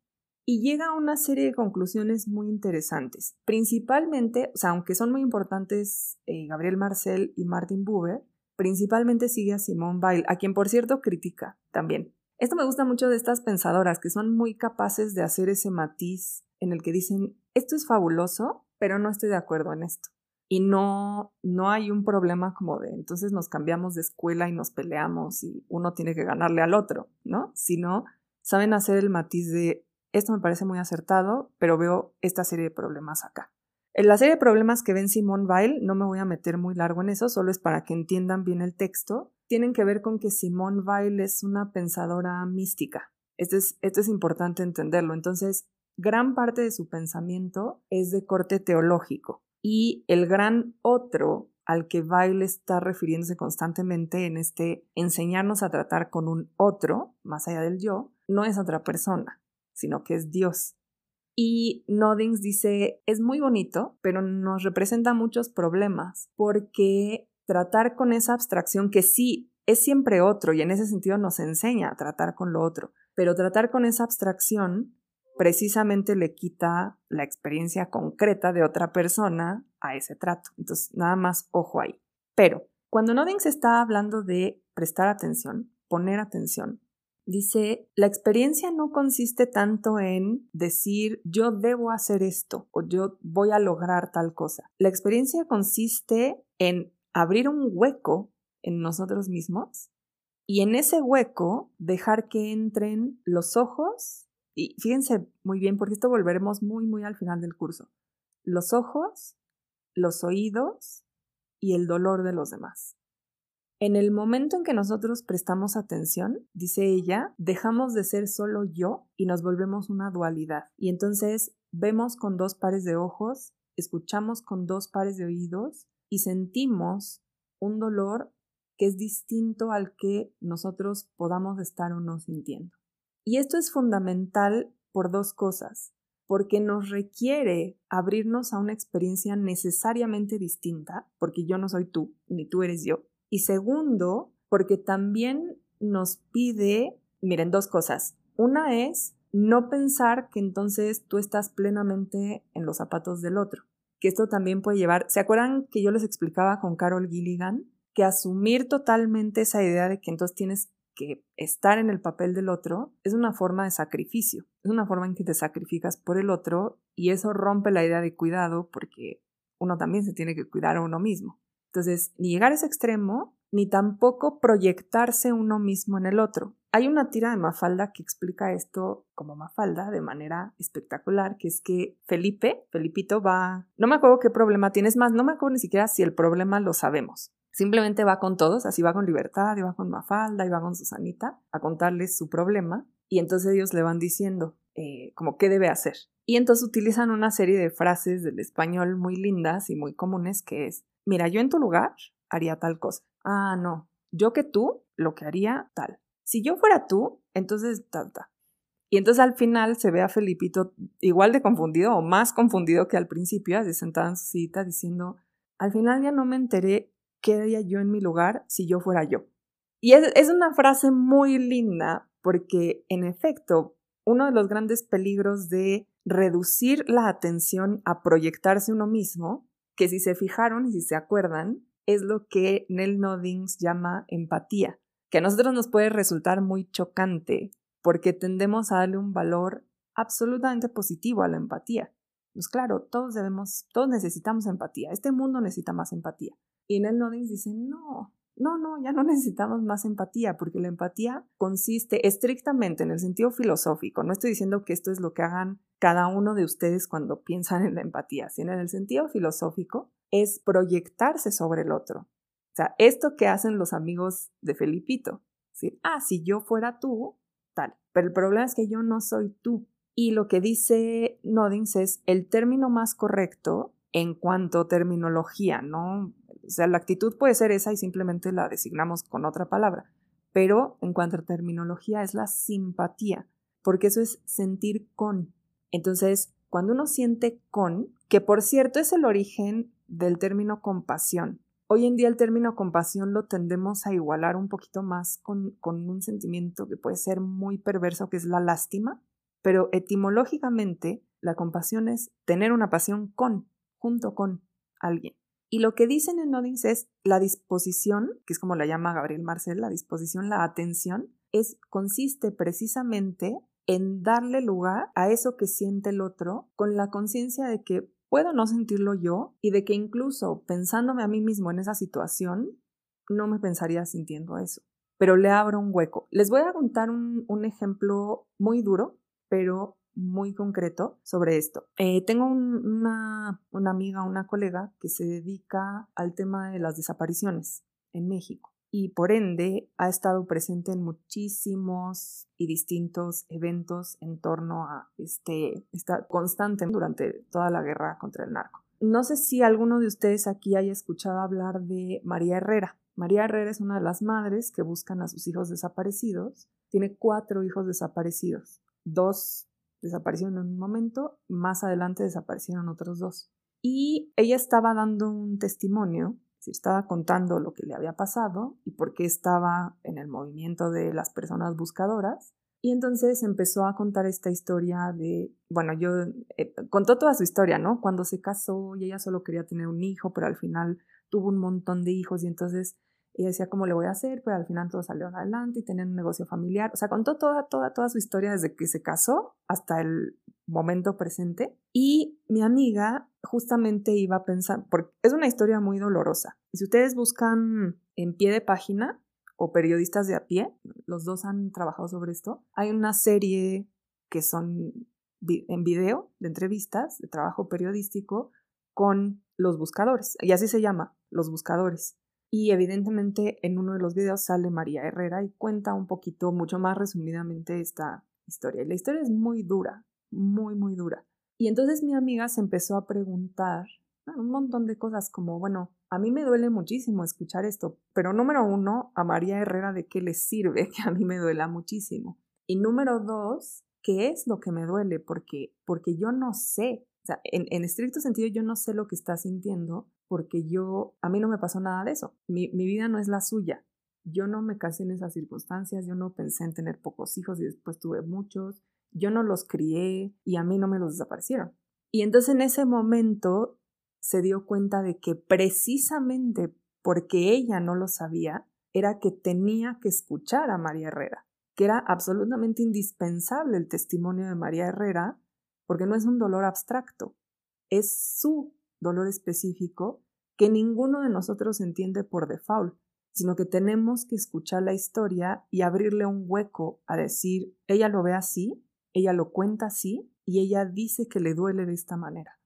Y llega a una serie de conclusiones muy interesantes. Principalmente, o sea, aunque son muy importantes eh, Gabriel Marcel y Martin Buber, Principalmente sigue a Simone Weil, a quien por cierto critica también. Esto me gusta mucho de estas pensadoras que son muy capaces de hacer ese matiz en el que dicen, esto es fabuloso, pero no estoy de acuerdo en esto. Y no, no hay un problema como de, entonces nos cambiamos de escuela y nos peleamos y uno tiene que ganarle al otro, ¿no? Sino saben hacer el matiz de, esto me parece muy acertado, pero veo esta serie de problemas acá. En la serie de problemas que ven Simone Weil, no me voy a meter muy largo en eso, solo es para que entiendan bien el texto, tienen que ver con que Simone Weil es una pensadora mística. Esto es, esto es importante entenderlo. Entonces, gran parte de su pensamiento es de corte teológico. Y el gran otro al que Weil está refiriéndose constantemente en este enseñarnos a tratar con un otro, más allá del yo, no es otra persona, sino que es Dios. Y Noddings dice, es muy bonito, pero nos representa muchos problemas, porque tratar con esa abstracción que sí es siempre otro y en ese sentido nos enseña a tratar con lo otro, pero tratar con esa abstracción precisamente le quita la experiencia concreta de otra persona a ese trato. Entonces, nada más ojo ahí. Pero cuando Noddings está hablando de prestar atención, poner atención, Dice, la experiencia no consiste tanto en decir yo debo hacer esto o yo voy a lograr tal cosa. La experiencia consiste en abrir un hueco en nosotros mismos y en ese hueco dejar que entren los ojos y fíjense muy bien porque esto volveremos muy muy al final del curso. Los ojos, los oídos y el dolor de los demás. En el momento en que nosotros prestamos atención, dice ella, dejamos de ser solo yo y nos volvemos una dualidad. Y entonces vemos con dos pares de ojos, escuchamos con dos pares de oídos y sentimos un dolor que es distinto al que nosotros podamos estar o no sintiendo. Y esto es fundamental por dos cosas, porque nos requiere abrirnos a una experiencia necesariamente distinta, porque yo no soy tú, ni tú eres yo, y segundo, porque también nos pide, miren, dos cosas. Una es no pensar que entonces tú estás plenamente en los zapatos del otro, que esto también puede llevar, ¿se acuerdan que yo les explicaba con Carol Gilligan? Que asumir totalmente esa idea de que entonces tienes que estar en el papel del otro es una forma de sacrificio, es una forma en que te sacrificas por el otro y eso rompe la idea de cuidado porque uno también se tiene que cuidar a uno mismo. Entonces, ni llegar a ese extremo, ni tampoco proyectarse uno mismo en el otro. Hay una tira de Mafalda que explica esto como Mafalda de manera espectacular, que es que Felipe, Felipito va, no me acuerdo qué problema tienes más, no me acuerdo ni siquiera si el problema lo sabemos. Simplemente va con todos, así va con Libertad, y va con Mafalda, y va con Susanita, a contarles su problema, y entonces ellos le van diciendo, eh, como qué debe hacer. Y entonces utilizan una serie de frases del español muy lindas y muy comunes que es, mira, yo en tu lugar haría tal cosa. Ah, no, yo que tú, lo que haría tal. Si yo fuera tú, entonces tal, tal. Y entonces al final se ve a Felipito igual de confundido o más confundido que al principio, así sentado en su cita diciendo, al final ya no me enteré qué haría yo en mi lugar si yo fuera yo. Y es, es una frase muy linda porque en efecto, uno de los grandes peligros de reducir la atención a proyectarse uno mismo, que si se fijaron y si se acuerdan, es lo que Nell Noddings llama empatía, que a nosotros nos puede resultar muy chocante porque tendemos a darle un valor absolutamente positivo a la empatía. Pues claro, todos debemos, todos necesitamos empatía. Este mundo necesita más empatía. Y Nell Noddings dice, no, no, no, ya no necesitamos más empatía, porque la empatía consiste estrictamente en el sentido filosófico. No estoy diciendo que esto es lo que hagan cada uno de ustedes cuando piensan en la empatía, sino en el sentido filosófico es proyectarse sobre el otro. O sea, esto que hacen los amigos de Felipito. Decir, ah, si yo fuera tú, tal. Pero el problema es que yo no soy tú. Y lo que dice Noddings es el término más correcto en cuanto a terminología, ¿no? O sea, la actitud puede ser esa y simplemente la designamos con otra palabra. Pero en cuanto a terminología es la simpatía, porque eso es sentir con. Entonces, cuando uno siente con, que por cierto es el origen del término compasión. Hoy en día el término compasión lo tendemos a igualar un poquito más con, un sentimiento que puede ser muy perverso, que es la lástima, pero etimológicamente la compasión es tener una pasión con, junto con alguien. Y lo que dicen en Noddings es la disposición, que es como la llama Gabriel Marcel, la disposición, la atención, es, consiste precisamente en darle lugar a eso que siente el otro con la conciencia de que puedo no sentirlo yo y de que incluso pensándome a mí mismo en esa situación, no me pensaría sintiendo eso. Pero le abro un hueco. Les voy a contar un, ejemplo muy duro, pero muy concreto sobre esto. Eh, tengo una amiga, una colega que se dedica al tema de las desapariciones en México y por ende ha estado presente en muchísimos y distintos eventos en torno a este, esta constante durante toda la guerra contra el narco. No sé si alguno de ustedes aquí haya escuchado hablar de María Herrera. María Herrera es una de las madres que buscan a sus hijos desaparecidos. Tiene cuatro hijos desaparecidos. Dos desaparecieron en un momento, más adelante desaparecieron otros dos. Y ella estaba dando un testimonio, estaba contando lo que le había pasado y por qué estaba en el movimiento de las personas buscadoras. Y entonces empezó a contar esta historia de, bueno, yo eh, contó toda su historia, ¿no? Cuando se casó y ella solo quería tener un hijo, pero al final tuvo un montón de hijos y entonces ella decía cómo le voy a hacer, pero al final todo salió adelante y tenían un negocio familiar. O sea, contó toda, toda, toda su historia desde que se casó hasta el momento presente. Y mi amiga justamente iba a pensar, porque es una historia muy dolorosa. Si ustedes buscan en pie de página o periodistas de a pie, los dos han trabajado sobre esto, hay una serie que son en video de entrevistas, de trabajo periodístico con los buscadores. Y así se llama, los buscadores. Y evidentemente en uno de los videos sale María Herrera y cuenta un poquito, mucho más resumidamente, esta historia. Y la historia es muy dura, muy, muy dura. Y entonces mi amiga se empezó a preguntar un montón de cosas como, bueno, a mí me duele muchísimo escuchar esto, pero número uno, a María Herrera de qué le sirve que a mí me duela muchísimo. Y número dos, ¿qué es lo que me duele? Porque, porque yo no sé, en, en estricto sentido yo no sé lo que está sintiendo porque yo, a mí no me pasó nada de eso. Mi, mi vida no es la suya. Yo no me casé en esas circunstancias, yo no pensé en tener pocos hijos y después tuve muchos, yo no los crié y a mí no me los desaparecieron. Y entonces en ese momento se dio cuenta de que precisamente porque ella no lo sabía, era que tenía que escuchar a María Herrera, que era absolutamente indispensable el testimonio de María Herrera, porque no es un dolor abstracto, es su dolor específico que ninguno de nosotros entiende por default, sino que tenemos que escuchar la historia y abrirle un hueco a decir, ella lo ve así, ella lo cuenta así y ella dice que le duele de esta manera.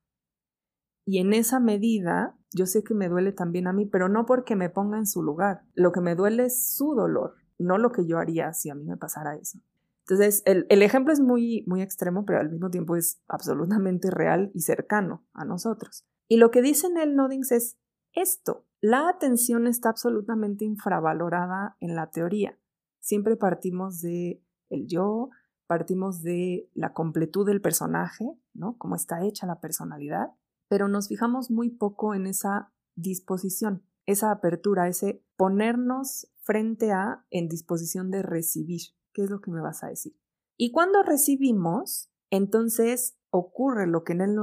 Y en esa medida, yo sé que me duele también a mí, pero no porque me ponga en su lugar. Lo que me duele es su dolor, no lo que yo haría si a mí me pasara eso. Entonces, el, el ejemplo es muy, muy extremo, pero al mismo tiempo es absolutamente real y cercano a nosotros. Y lo que dice el Noddings es esto. La atención está absolutamente infravalorada en la teoría. Siempre partimos de el yo, partimos de la completud del personaje, ¿no? Cómo está hecha la personalidad, pero nos fijamos muy poco en esa disposición, esa apertura, ese ponernos frente a en disposición de recibir. ¿Qué es lo que me vas a decir? Y cuando recibimos, entonces ocurre lo que en el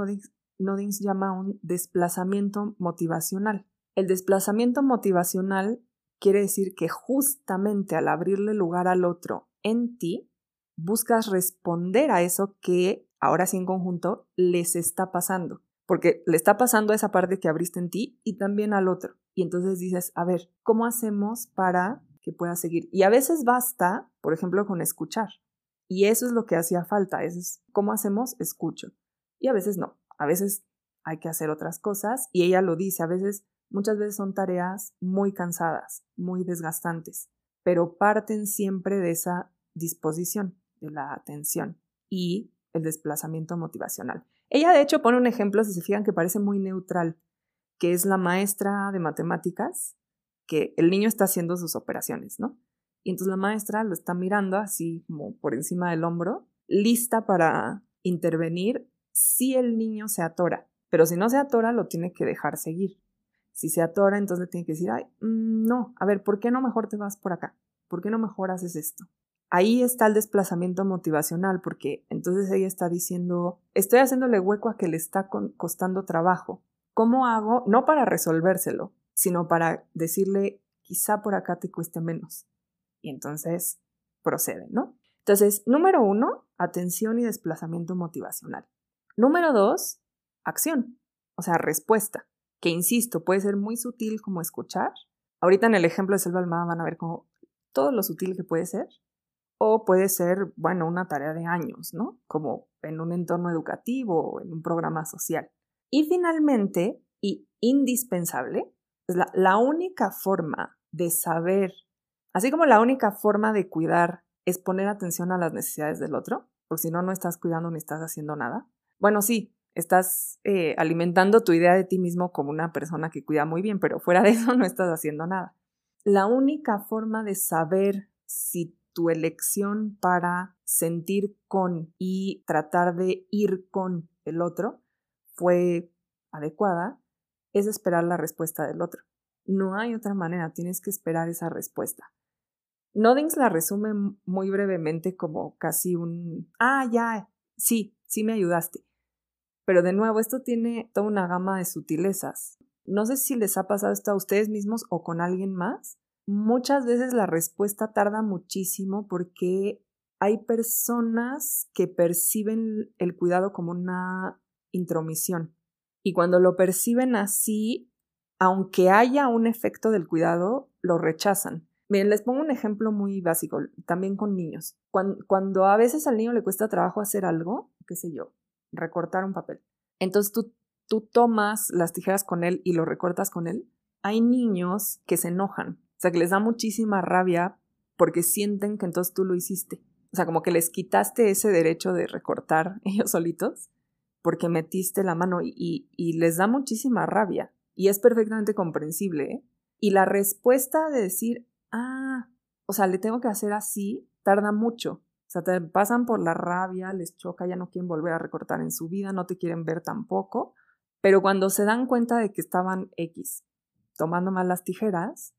Nodings llama un desplazamiento motivacional. El desplazamiento motivacional quiere decir que justamente al abrirle lugar al otro en ti, buscas responder a eso que ahora sí en conjunto les está pasando. Porque le está pasando a esa parte que abriste en ti y también al otro. Y entonces dices, a ver, ¿cómo hacemos para que pueda seguir? Y a veces basta, por ejemplo, con escuchar. Y eso es lo que hacía falta. es cómo hacemos, escucho. Y a veces no. A veces hay que hacer otras cosas. Y ella lo dice, a veces, muchas veces son tareas muy cansadas, muy desgastantes, pero parten siempre de esa disposición, de la atención y el desplazamiento motivacional. Ella de hecho pone un ejemplo, si se fijan, que parece muy neutral, que es la maestra de matemáticas, que el niño está haciendo sus operaciones, ¿no? Y entonces la maestra lo está mirando así como por encima del hombro, lista para intervenir si el niño se atora. Pero si no se atora, lo tiene que dejar seguir. Si se atora, entonces le tiene que decir, ay, mm, no, a ver, ¿por qué no mejor te vas por acá? ¿Por qué no mejor haces esto? Ahí está el desplazamiento motivacional, porque entonces ella está diciendo, estoy haciéndole hueco a que le está costando trabajo. ¿Cómo hago? No para resolvérselo, sino para decirle, quizá por acá te cueste menos. Y entonces procede, ¿no? Entonces, número uno, atención y desplazamiento motivacional. Número dos, acción, o sea, respuesta, que insisto, puede ser muy sutil como escuchar. Ahorita en el ejemplo de Selva Almada van a ver cómo todo lo sutil que puede ser, puede ser, bueno, una tarea de años, ¿no? Como en un entorno educativo o en un programa social. Y finalmente, y indispensable, es la, la única forma de saber, así como la única forma de cuidar es poner atención a las necesidades del otro, porque si no, no estás cuidando ni estás haciendo nada. Bueno, sí, estás eh, alimentando tu idea de ti mismo como una persona que cuida muy bien, pero fuera de eso no estás haciendo nada. La única forma de saber si tu elección para sentir con y tratar de ir con el otro fue adecuada, es esperar la respuesta del otro. No hay otra manera, tienes que esperar esa respuesta. Noddings la resume muy brevemente como casi un, ah, ya, sí, sí me ayudaste. Pero de nuevo, esto tiene toda una gama de sutilezas. No sé si les ha pasado esto a ustedes mismos o con alguien más, muchas veces la respuesta tarda muchísimo porque hay personas que perciben el cuidado como una intromisión. Y cuando lo perciben así, aunque haya un efecto del cuidado, lo rechazan. Miren, les pongo un ejemplo muy básico, también con niños. Cuando, cuando, a veces al niño le cuesta trabajo hacer algo, qué sé yo, recortar un papel. Entonces tú, tú tomas las tijeras con él y lo recortas con él. Hay niños que se enojan sea, que les da muchísima rabia porque sienten que entonces tú lo hiciste. O sea, como que les quitaste ese derecho de recortar ellos solitos porque metiste la mano y, les da muchísima rabia. Y es perfectamente comprensible. ¿eh? Y la respuesta de decir, ah, o sea, le tengo que hacer así, tarda mucho. O sea, te pasan por la rabia, les choca, ya no quieren volver a recortar en su vida, no te quieren ver tampoco. Pero cuando se dan cuenta de que estaban X tomando mal las tijeras,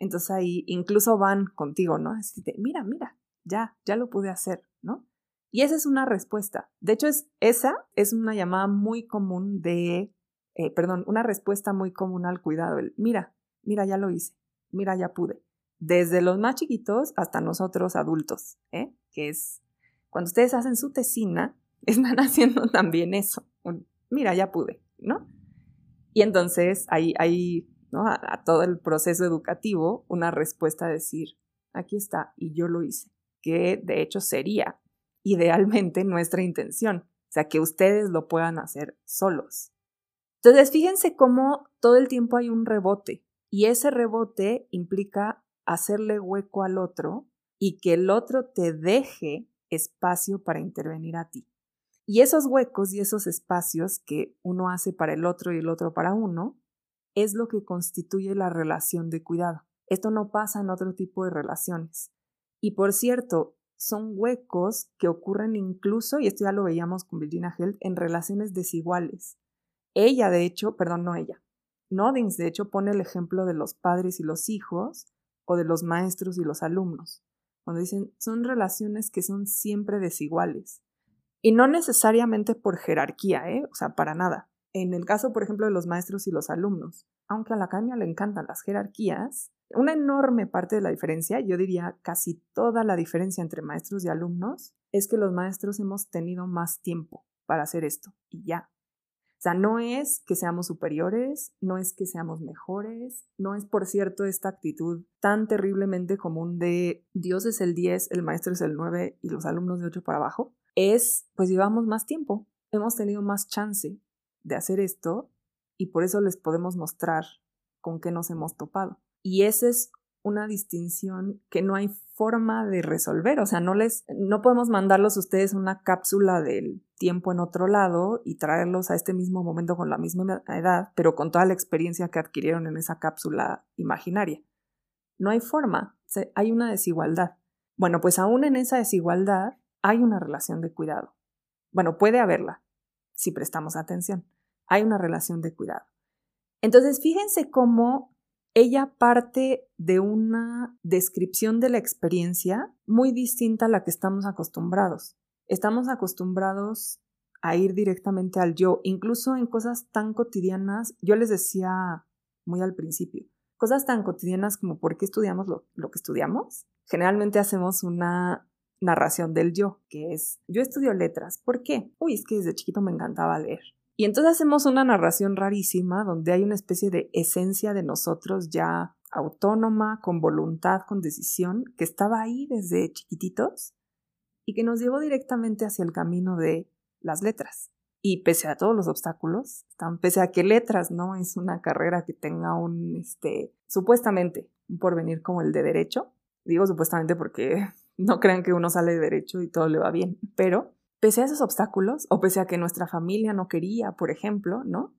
entonces ahí incluso van contigo, ¿no? Así de, mira, mira, ya, ya lo pude hacer, ¿no? Y esa es una respuesta. De hecho, es, esa es una llamada muy común de, eh, perdón, una respuesta muy común al cuidado. El, mira, mira, ya lo hice, mira, ya pude. Desde los más chiquitos hasta nosotros adultos, ¿eh? Que es, cuando ustedes hacen su tesina, están haciendo también eso. mira, ya pude, ¿no? Y entonces ahí, ahí a, todo el proceso educativo una respuesta a decir, aquí está, y yo lo hice, que de hecho sería idealmente nuestra intención, o sea, que ustedes lo puedan hacer solos. Entonces, fíjense cómo todo el tiempo hay un rebote y ese rebote implica hacerle hueco al otro y que el otro te deje espacio para intervenir a ti. Y esos huecos y esos espacios que uno hace para el otro y el otro para uno es lo que constituye la relación de cuidado. Esto no pasa en otro tipo de relaciones. Y por cierto, son huecos que ocurren incluso, y esto ya lo veíamos con Virginia Held, en relaciones desiguales. Ella, de hecho, perdón, no ella, Noddings, de hecho, pone el ejemplo de los padres y los hijos o de los maestros y los alumnos, cuando dicen son relaciones que son siempre desiguales. Y no necesariamente por jerarquía, ¿eh? o sea, para nada. En el caso, por ejemplo, de los maestros y los alumnos, aunque a la academia le encantan las jerarquías, una enorme parte de la diferencia, yo diría casi toda la diferencia entre maestros y alumnos, es que los maestros hemos tenido más tiempo para hacer esto y ya. O sea, no es que seamos superiores, no es que seamos mejores, no es, por cierto, esta actitud tan terriblemente común de Dios es el 10, el maestro es el 9 y los alumnos de 8 para abajo. Es, pues llevamos más tiempo, hemos tenido más chance de hacer esto y por eso les podemos mostrar con qué nos hemos topado. Y esa es una distinción que no hay forma de resolver, o sea, no les no podemos mandarlos ustedes una cápsula del tiempo en otro lado y traerlos a este mismo momento con la misma edad, pero con toda la experiencia que adquirieron en esa cápsula imaginaria. No hay forma, hay una desigualdad. Bueno, pues aún en esa desigualdad hay una relación de cuidado. Bueno, puede haberla si prestamos atención. Hay una relación de cuidado. Entonces, fíjense cómo ella parte de una descripción de la experiencia muy distinta a la que estamos acostumbrados. Estamos acostumbrados a ir directamente al yo, incluso en cosas tan cotidianas, yo les decía muy al principio, cosas tan cotidianas como por qué estudiamos lo, lo que estudiamos. Generalmente hacemos una narración del yo, que es, yo estudio letras, ¿por qué? Uy, es que desde chiquito me encantaba leer. Y entonces hacemos una narración rarísima donde hay una especie de esencia de nosotros ya autónoma, con voluntad, con decisión, que estaba ahí desde chiquititos y que nos llevó directamente hacia el camino de las letras. Y pese a todos los obstáculos, pese a que letras no es una carrera que tenga un, este, supuestamente, un porvenir como el de derecho, digo supuestamente porque no crean que uno sale de derecho y todo le va bien, pero Pese a esos obstáculos, o pese a que nuestra familia no quería, por ejemplo, ¿no?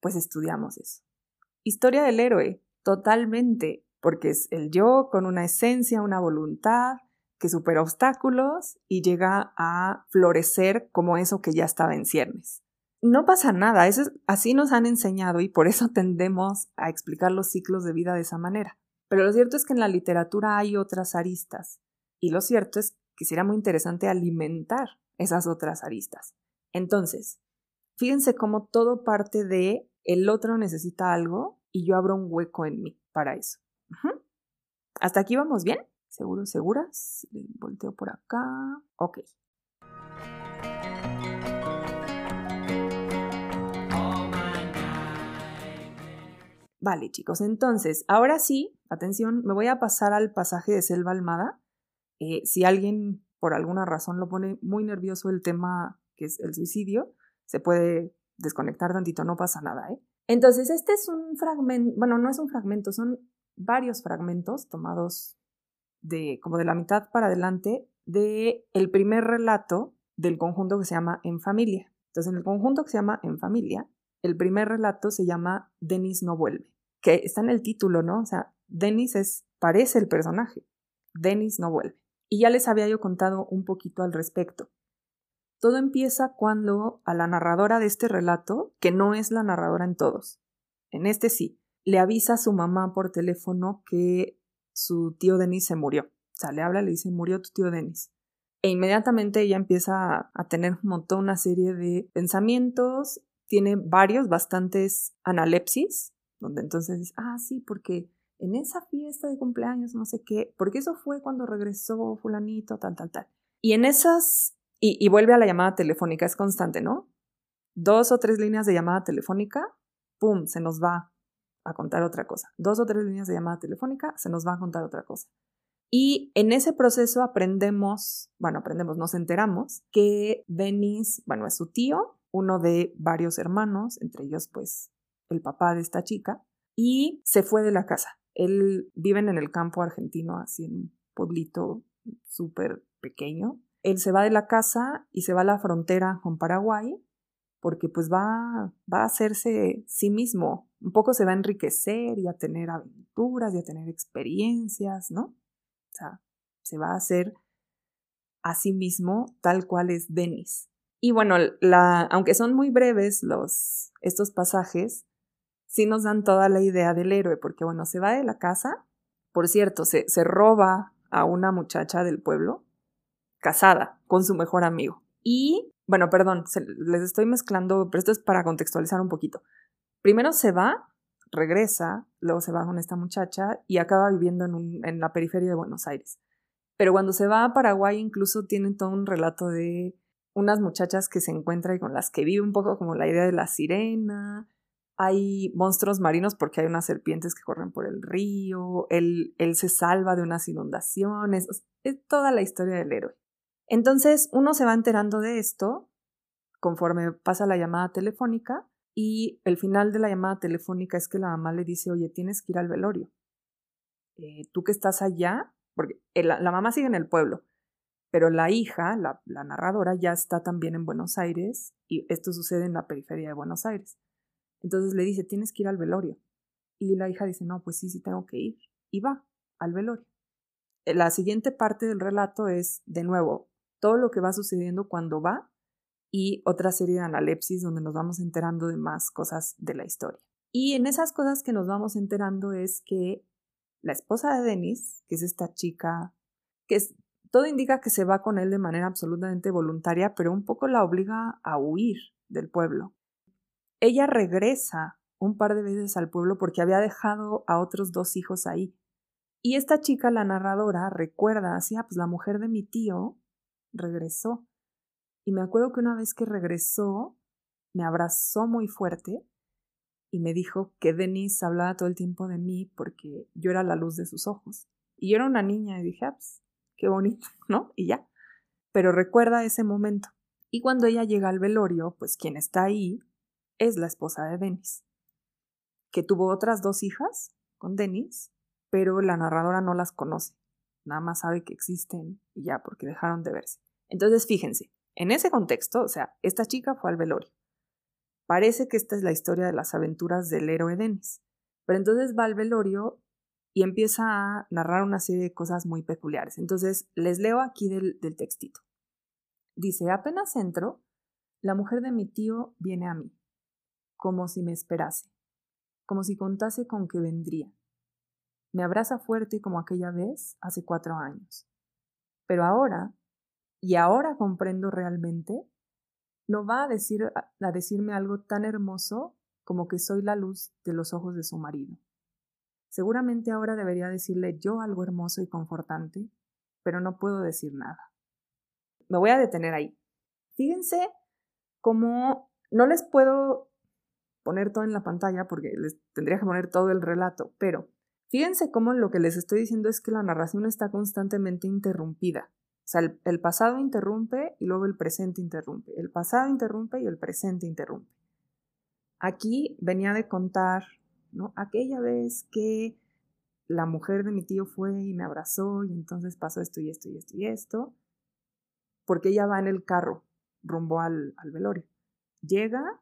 Pues estudiamos eso. Historia del héroe, totalmente, porque es el yo con una esencia, una voluntad, que supera obstáculos y llega a florecer como eso que ya estaba en ciernes. No pasa nada, eso así nos han enseñado y por eso tendemos a explicar los ciclos de vida de esa manera. Pero lo cierto es que en la literatura hay otras aristas y lo cierto es que será muy interesante alimentar esas otras aristas. Entonces, fíjense cómo todo parte de el otro necesita algo y yo abro un hueco en mí para eso. ¿Hasta aquí vamos bien? ¿Seguro, seguras? Volteo por acá. Ok. Vale, chicos, entonces, ahora sí, atención, me voy a pasar al pasaje de Selva Almada. Eh, si alguien por alguna razón lo pone muy nervioso el tema que es el suicidio, se puede desconectar tantito, no pasa nada, ¿eh? Entonces, este es un fragmento, bueno, no es un fragmento, son varios fragmentos tomados de como de la mitad para adelante de el primer relato del conjunto que se llama En familia. Entonces, en el conjunto que se llama En familia, el primer relato se llama Denis no vuelve, que está en el título, ¿no? O sea, Denis es parece el personaje. Denis no vuelve. Y ya les había yo contado un poquito al respecto. Todo empieza cuando a la narradora de este relato, que no es la narradora en todos, en este sí, le avisa a su mamá por teléfono que su tío Denis se murió. O sea, le habla, le dice, murió tu tío Denis. E inmediatamente ella empieza a tener un montón, una serie de pensamientos, tiene varios, bastantes analepsis, donde entonces, ah, sí, porque en esa fiesta de cumpleaños, no sé qué, porque eso fue cuando regresó fulanito, tal, tal, tal. Y en esas, y, vuelve a la llamada telefónica, es constante, ¿no? Dos o tres líneas de llamada telefónica, ¡pum!, se nos va a contar otra cosa. Dos o tres líneas de llamada telefónica, se nos va a contar otra cosa. Y en ese proceso aprendemos, bueno, aprendemos, nos enteramos que Denis, bueno, es su tío, uno de varios hermanos, entre ellos pues el papá de esta chica, y se fue de la casa. Él vive en el campo argentino, así en un pueblito súper pequeño. Él se va de la casa y se va a la frontera con Paraguay porque pues va, va a hacerse sí mismo. Un poco se va a enriquecer y a tener aventuras y a tener experiencias, ¿no? O sea, se va a hacer a sí mismo tal cual es Denis. Y bueno, la, aunque son muy breves los, estos pasajes, sí nos dan toda la idea del héroe, porque bueno, se va de la casa, por cierto, se, se roba a una muchacha del pueblo, casada, con su mejor amigo. Y, bueno, perdón, les estoy mezclando, pero esto es para contextualizar un poquito. Primero se va, regresa, luego se va con esta muchacha y acaba viviendo en, en la periferia de Buenos Aires. Pero cuando se va a Paraguay incluso tiene todo un relato de unas muchachas que se encuentra y con las que vive un poco como la idea de la sirena, hay monstruos marinos porque hay unas serpientes que corren por el río, él, se salva de unas inundaciones, es toda la historia del héroe. Entonces uno se va enterando de esto conforme pasa la llamada telefónica y el final de la llamada telefónica es que la mamá le dice, oye, tienes que ir al velorio. Eh, tú que estás allá, porque la mamá sigue en el pueblo, pero la hija, la narradora, ya está también en Buenos Aires y esto sucede en la periferia de Buenos Aires. Entonces le dice, tienes que ir al velorio. Y la hija dice, no, pues sí, sí tengo que ir. Y va al velorio. Eh, la siguiente parte del relato es, de nuevo, todo lo que va sucediendo cuando va y otra serie de analepsis donde nos vamos enterando de más cosas de la historia. Y en esas cosas que nos vamos enterando es que la esposa de Denis, que es esta chica, que todo indica que se va con él de manera absolutamente voluntaria, pero un poco la obliga a huir del pueblo. Ella regresa un par de veces al pueblo porque había dejado a otros dos hijos ahí. Y esta chica, la narradora, recuerda, así, ah, pues la mujer de mi tío regresó. Y me acuerdo que una vez que regresó, me abrazó muy fuerte y me dijo que Denise hablaba todo el tiempo de mí porque yo era la luz de sus ojos. Y yo era una niña y dije, ah, pues, qué bonito, ¿no? Y ya. Pero recuerda ese momento. Y cuando ella llega al velorio, pues quien está ahí es la esposa de Denis, que tuvo otras dos hijas con Denis, pero la narradora no las conoce, nada más sabe que existen y ya, porque dejaron de verse. Entonces, fíjense, en ese contexto, o sea, esta chica fue al velorio. Parece que esta es la historia de las aventuras del héroe Denis, pero entonces va al velorio y empieza a narrar una serie de cosas muy peculiares. Entonces, les leo aquí del, del textito. Dice, apenas entro, la mujer de mi tío viene a mí como si me esperase, como si contase con que vendría. Me abraza fuerte como aquella vez hace cuatro años. Pero ahora, y ahora comprendo realmente, no va a, decir, a decirme algo tan hermoso como que soy la luz de los ojos de su marido. Seguramente ahora debería decirle yo algo hermoso y confortante, pero no puedo decir nada. Me voy a detener ahí. Fíjense cómo no les puedo poner todo en la pantalla porque les tendría que poner todo el relato, pero fíjense cómo lo que les estoy diciendo es que la narración está constantemente interrumpida. O sea, el, pasado interrumpe y luego el presente interrumpe. El pasado interrumpe y el presente interrumpe. Aquí venía de contar, ¿no? Aquella vez que la mujer de mi tío fue y me abrazó y entonces pasó esto y esto y esto y esto, porque ella va en el carro rumbo al, al velorio. Llega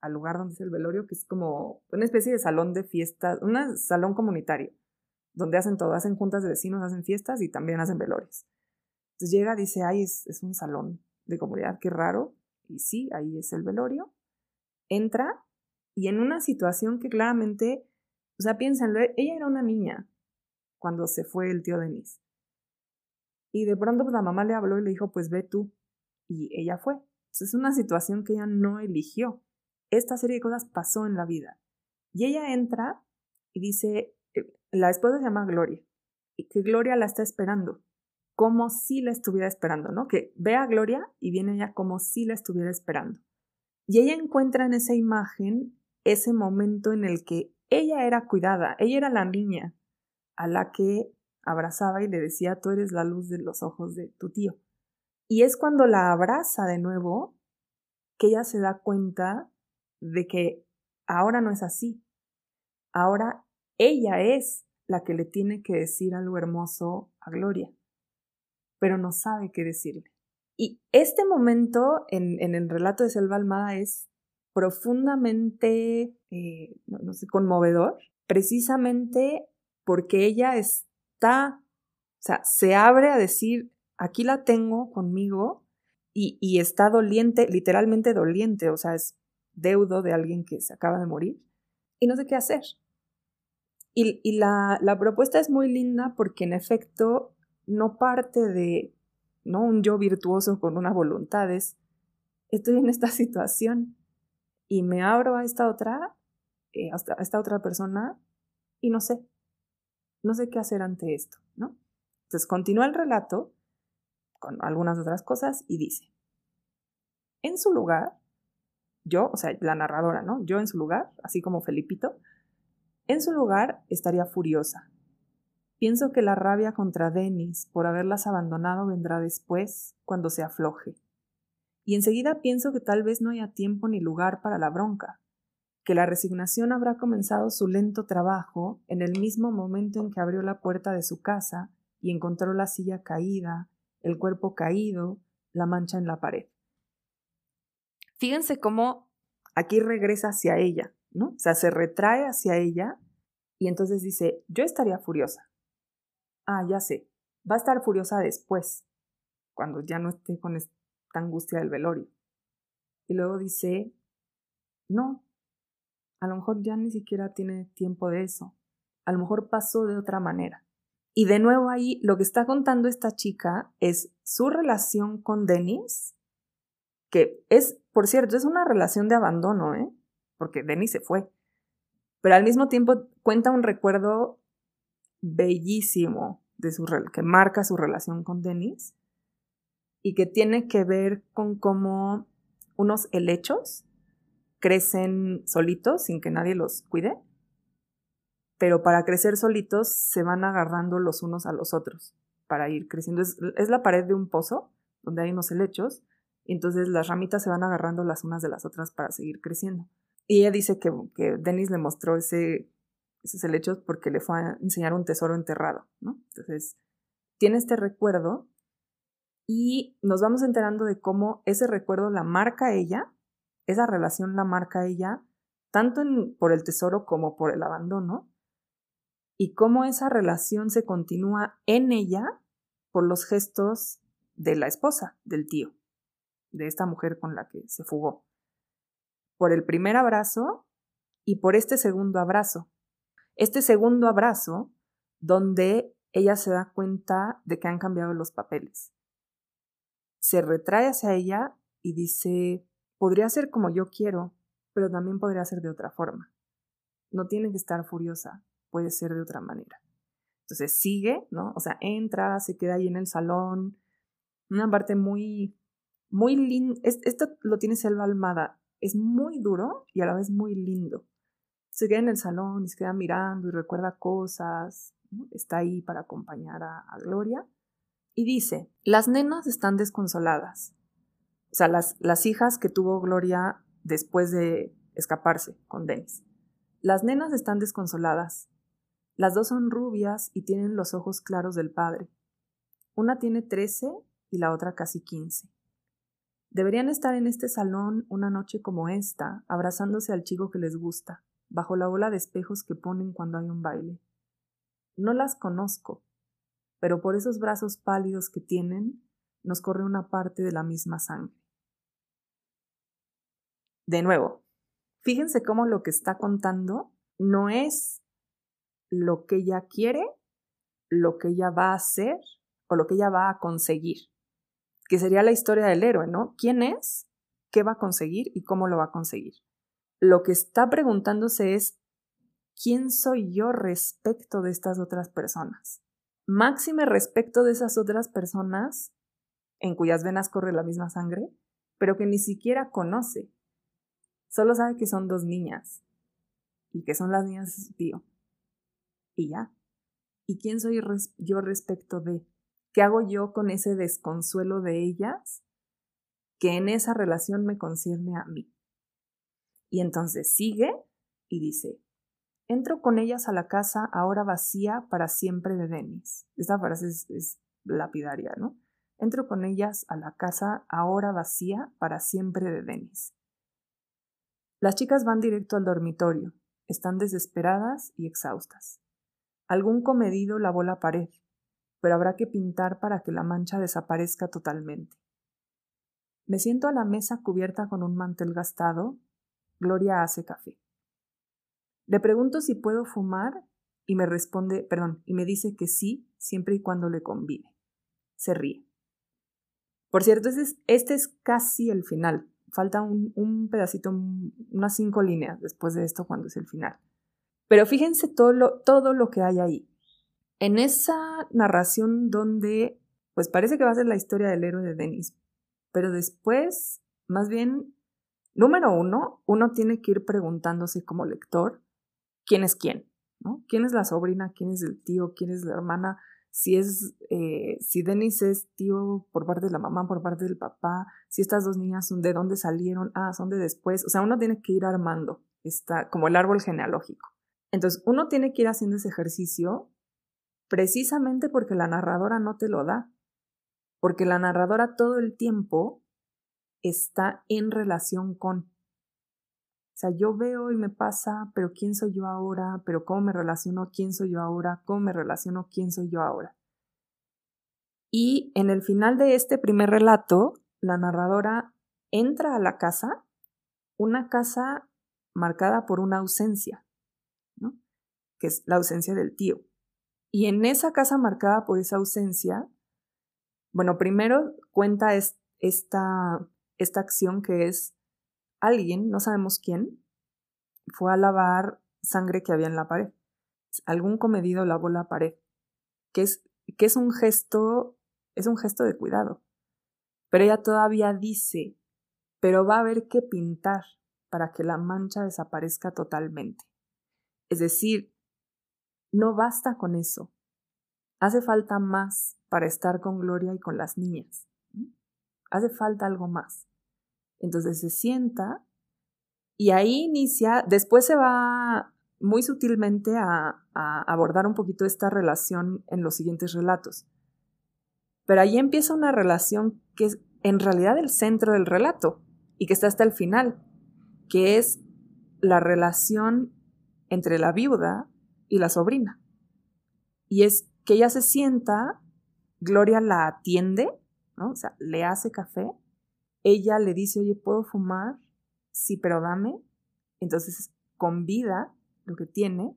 al lugar donde es el velorio, que es como una especie de salón de fiestas, un salón comunitario, donde hacen todo, hacen juntas de vecinos, hacen fiestas y también hacen velorios. Entonces llega, dice, ay, es, un salón de comunidad, qué raro, y sí, ahí es el velorio. Entra y en una situación que claramente, o sea, piénsenlo, ella era una niña cuando se fue el tío Denis. Y de pronto pues, la mamá le habló y le dijo, pues ve tú. Y ella fue. Entonces es una situación que ella no eligió esta serie de cosas pasó en la vida. Y ella entra y dice, eh, la esposa se llama Gloria, y que Gloria la está esperando, como si la estuviera esperando, ¿no? Que ve a Gloria y viene ella como si la estuviera esperando. Y ella encuentra en esa imagen ese momento en el que ella era cuidada, ella era la niña a la que abrazaba y le decía, tú eres la luz de los ojos de tu tío. Y es cuando la abraza de nuevo que ella se da cuenta de que ahora no es así. Ahora ella es la que le tiene que decir algo hermoso a Gloria, pero no sabe qué decirle. Y este momento en, el relato de Selva Almada es profundamente, eh, no sé, conmovedor, precisamente porque ella está, o sea, se abre a decir aquí la tengo conmigo y, y está doliente, literalmente doliente, o sea, es deudo de alguien que se acaba de morir y no sé qué hacer. Y, y la, la, propuesta es muy linda porque en efecto no parte de ¿no? un yo virtuoso con una voluntad, es estoy en esta situación y me abro a esta otra, eh, esta otra persona y no sé, no sé qué hacer ante esto, ¿no? Entonces continúa el relato con algunas otras cosas y dice, en su lugar, yo, o sea, la narradora, ¿no? Yo en su lugar, así como Felipito, en su lugar estaría furiosa. Pienso que la rabia contra Denis por haberlas abandonado vendrá después, cuando se afloje. Y enseguida pienso que tal vez no haya tiempo ni lugar para la bronca, que la resignación habrá comenzado su lento trabajo en el mismo momento en que abrió la puerta de su casa y encontró la silla caída, el cuerpo caído, la mancha en la pared. Fíjense cómo aquí regresa hacia ella, ¿no? O sea, se retrae hacia ella y entonces dice, yo estaría furiosa. Ah, ya sé, va a estar furiosa después, cuando ya no esté con esta angustia del velorio. Y luego dice, no, a lo mejor ya ni siquiera tiene tiempo de eso, a lo mejor pasó de otra manera. Y de nuevo ahí lo que está contando esta chica es su relación con Denis, que es, por cierto, es una relación de abandono, ¿eh? Porque Denis se fue. Pero al mismo tiempo cuenta un recuerdo bellísimo de su, que marca su relación con Denis y que tiene que ver con cómo unos helechos crecen solitos sin que nadie los cuide, pero para crecer solitos se van agarrando los unos a los otros para ir creciendo. Es, es la pared de un pozo donde hay unos helechos entonces las ramitas se van agarrando las unas de las otras para seguir creciendo. Y ella dice que, que Dennis le mostró ese, esos helechos porque le fue a enseñar un tesoro enterrado, ¿no? Entonces, tiene este recuerdo y nos vamos enterando de cómo ese recuerdo la marca ella, esa relación la marca ella, tanto por el tesoro como por el abandono, y cómo esa relación se continúa en ella por los gestos de la esposa, del tío, de esta mujer con la que se fugó. Por el primer abrazo y por este segundo abrazo. Este segundo abrazo donde ella se da cuenta de que han cambiado los papeles. Se retrae hacia ella y dice, podría ser como yo quiero, pero también podría ser de otra forma. No tiene que estar furiosa, puede ser de otra manera. Entonces sigue, ¿no? O sea, entra, se queda ahí en el salón. Una parte muy, muy linda. Esto lo tiene Selva Almada. Es muy duro y a la vez muy lindo. Se queda en el salón y se queda mirando y recuerda cosas, está ahí para acompañar a, Gloria, y dice, las nenas están desconsoladas. O sea, las, las hijas que tuvo Gloria después de escaparse con Denis. Las nenas están desconsoladas. Las dos son rubias y tienen los ojos claros del padre. Una tiene trece y la otra casi quince. Deberían estar en este salón una noche como esta, abrazándose al chico que les gusta, bajo la ola de espejos que ponen cuando hay un baile. No las conozco, pero por esos brazos pálidos que tienen nos corre una parte de la misma sangre. De nuevo, fíjense cómo lo que está contando no es lo que ella quiere, lo que ella va a hacer o lo que ella va a conseguir, que sería la historia del héroe, ¿no? ¿Quién es? ¿Qué va a conseguir y cómo lo va a conseguir? Lo que está preguntándose es ¿quién soy yo respecto de estas otras personas? Máxime respecto de esas otras personas en cuyas venas corre la misma sangre, pero que ni siquiera conoce. Solo sabe que son dos niñas y que son las niñas de su tío. Y ya. ¿Y quién soy yo respecto de? ¿Qué hago yo con ese desconsuelo de ellas que en esa relación me concierne a mí? Y entonces sigue y dice, Entro con ellas a la casa ahora vacía para siempre de Denis. Esta frase es, lapidaria, ¿no? Entro con ellas a la casa ahora vacía para siempre de Denis. Las chicas van directo al dormitorio. Están desesperadas y exhaustas. Algún comedido lavó la pared. Pero habrá que pintar para que la mancha desaparezca totalmente. Me siento a la mesa cubierta con un mantel gastado. Gloria hace café. Le pregunto si puedo fumar y me responde, perdón, y me dice que sí, siempre y cuando le convine. Se ríe. Por cierto, este es, este es casi el final. Falta un, un pedacito, unas cinco líneas después de esto cuando es el final. Pero fíjense todo lo, todo lo que hay ahí. En esa narración donde, pues parece que va a ser la historia del héroe de Denis, pero después, más bien, número uno, uno tiene que ir preguntándose como lector quién es quién, ¿no? ¿Quién es la sobrina? ¿Quién es el tío? ¿Quién es la hermana? Si es, eh, si Denis es tío por parte de la mamá, por parte del papá, si estas dos niñas son de dónde salieron, ah, son de después, o sea, uno tiene que ir armando, está como el árbol genealógico. Entonces, uno tiene que ir haciendo ese ejercicio precisamente porque la narradora no te lo da, porque la narradora todo el tiempo está en relación con. O sea, yo veo y me pasa, pero ¿quién soy yo ahora? ¿Pero cómo me relaciono? ¿Quién soy yo ahora? ¿Cómo me relaciono? ¿Quién soy yo ahora? Y en el final de este primer relato, la narradora entra a la casa, una casa marcada por una ausencia, que es la ausencia del tío. Y en esa casa marcada por esa ausencia, bueno, primero cuenta esta, esta acción que es alguien, no sabemos quién, fue a lavar sangre que había en la pared. Algún comedido lavó la pared, que es, que es un gesto, es un gesto de cuidado. Pero ella todavía dice, pero va a haber que pintar para que la mancha desaparezca totalmente. Es decir, no basta con eso. Hace falta más para estar con Gloria y con las niñas. Hace falta algo más. Entonces se sienta y ahí inicia, después se va muy sutilmente a, abordar un poquito esta relación en los siguientes relatos. Pero ahí empieza una relación que es en realidad el centro del relato y que está hasta el final, que es la relación entre la viuda y la sobrina. Y es que ella se sienta, Gloria la atiende, ¿no? o sea, le hace café ella le dice, oye, ¿puedo fumar? Sí, pero dame. Entonces convida lo que tiene.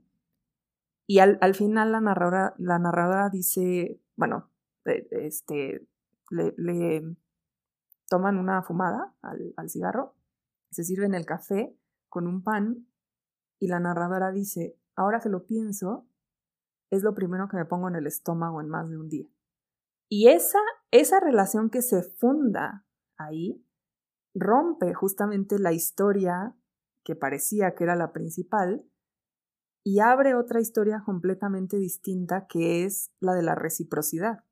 Y al, final la narradora, la narradora dice, bueno, eh, este, le, toman una fumada al, al cigarro, se sirven el café con un pan y la narradora dice, ahora que lo pienso, es lo primero que me pongo en el estómago en más de un día. Y esa, esa relación que se funda ahí rompe justamente la historia que parecía que era la principal y abre otra historia completamente distinta que es la de la reciprocidad.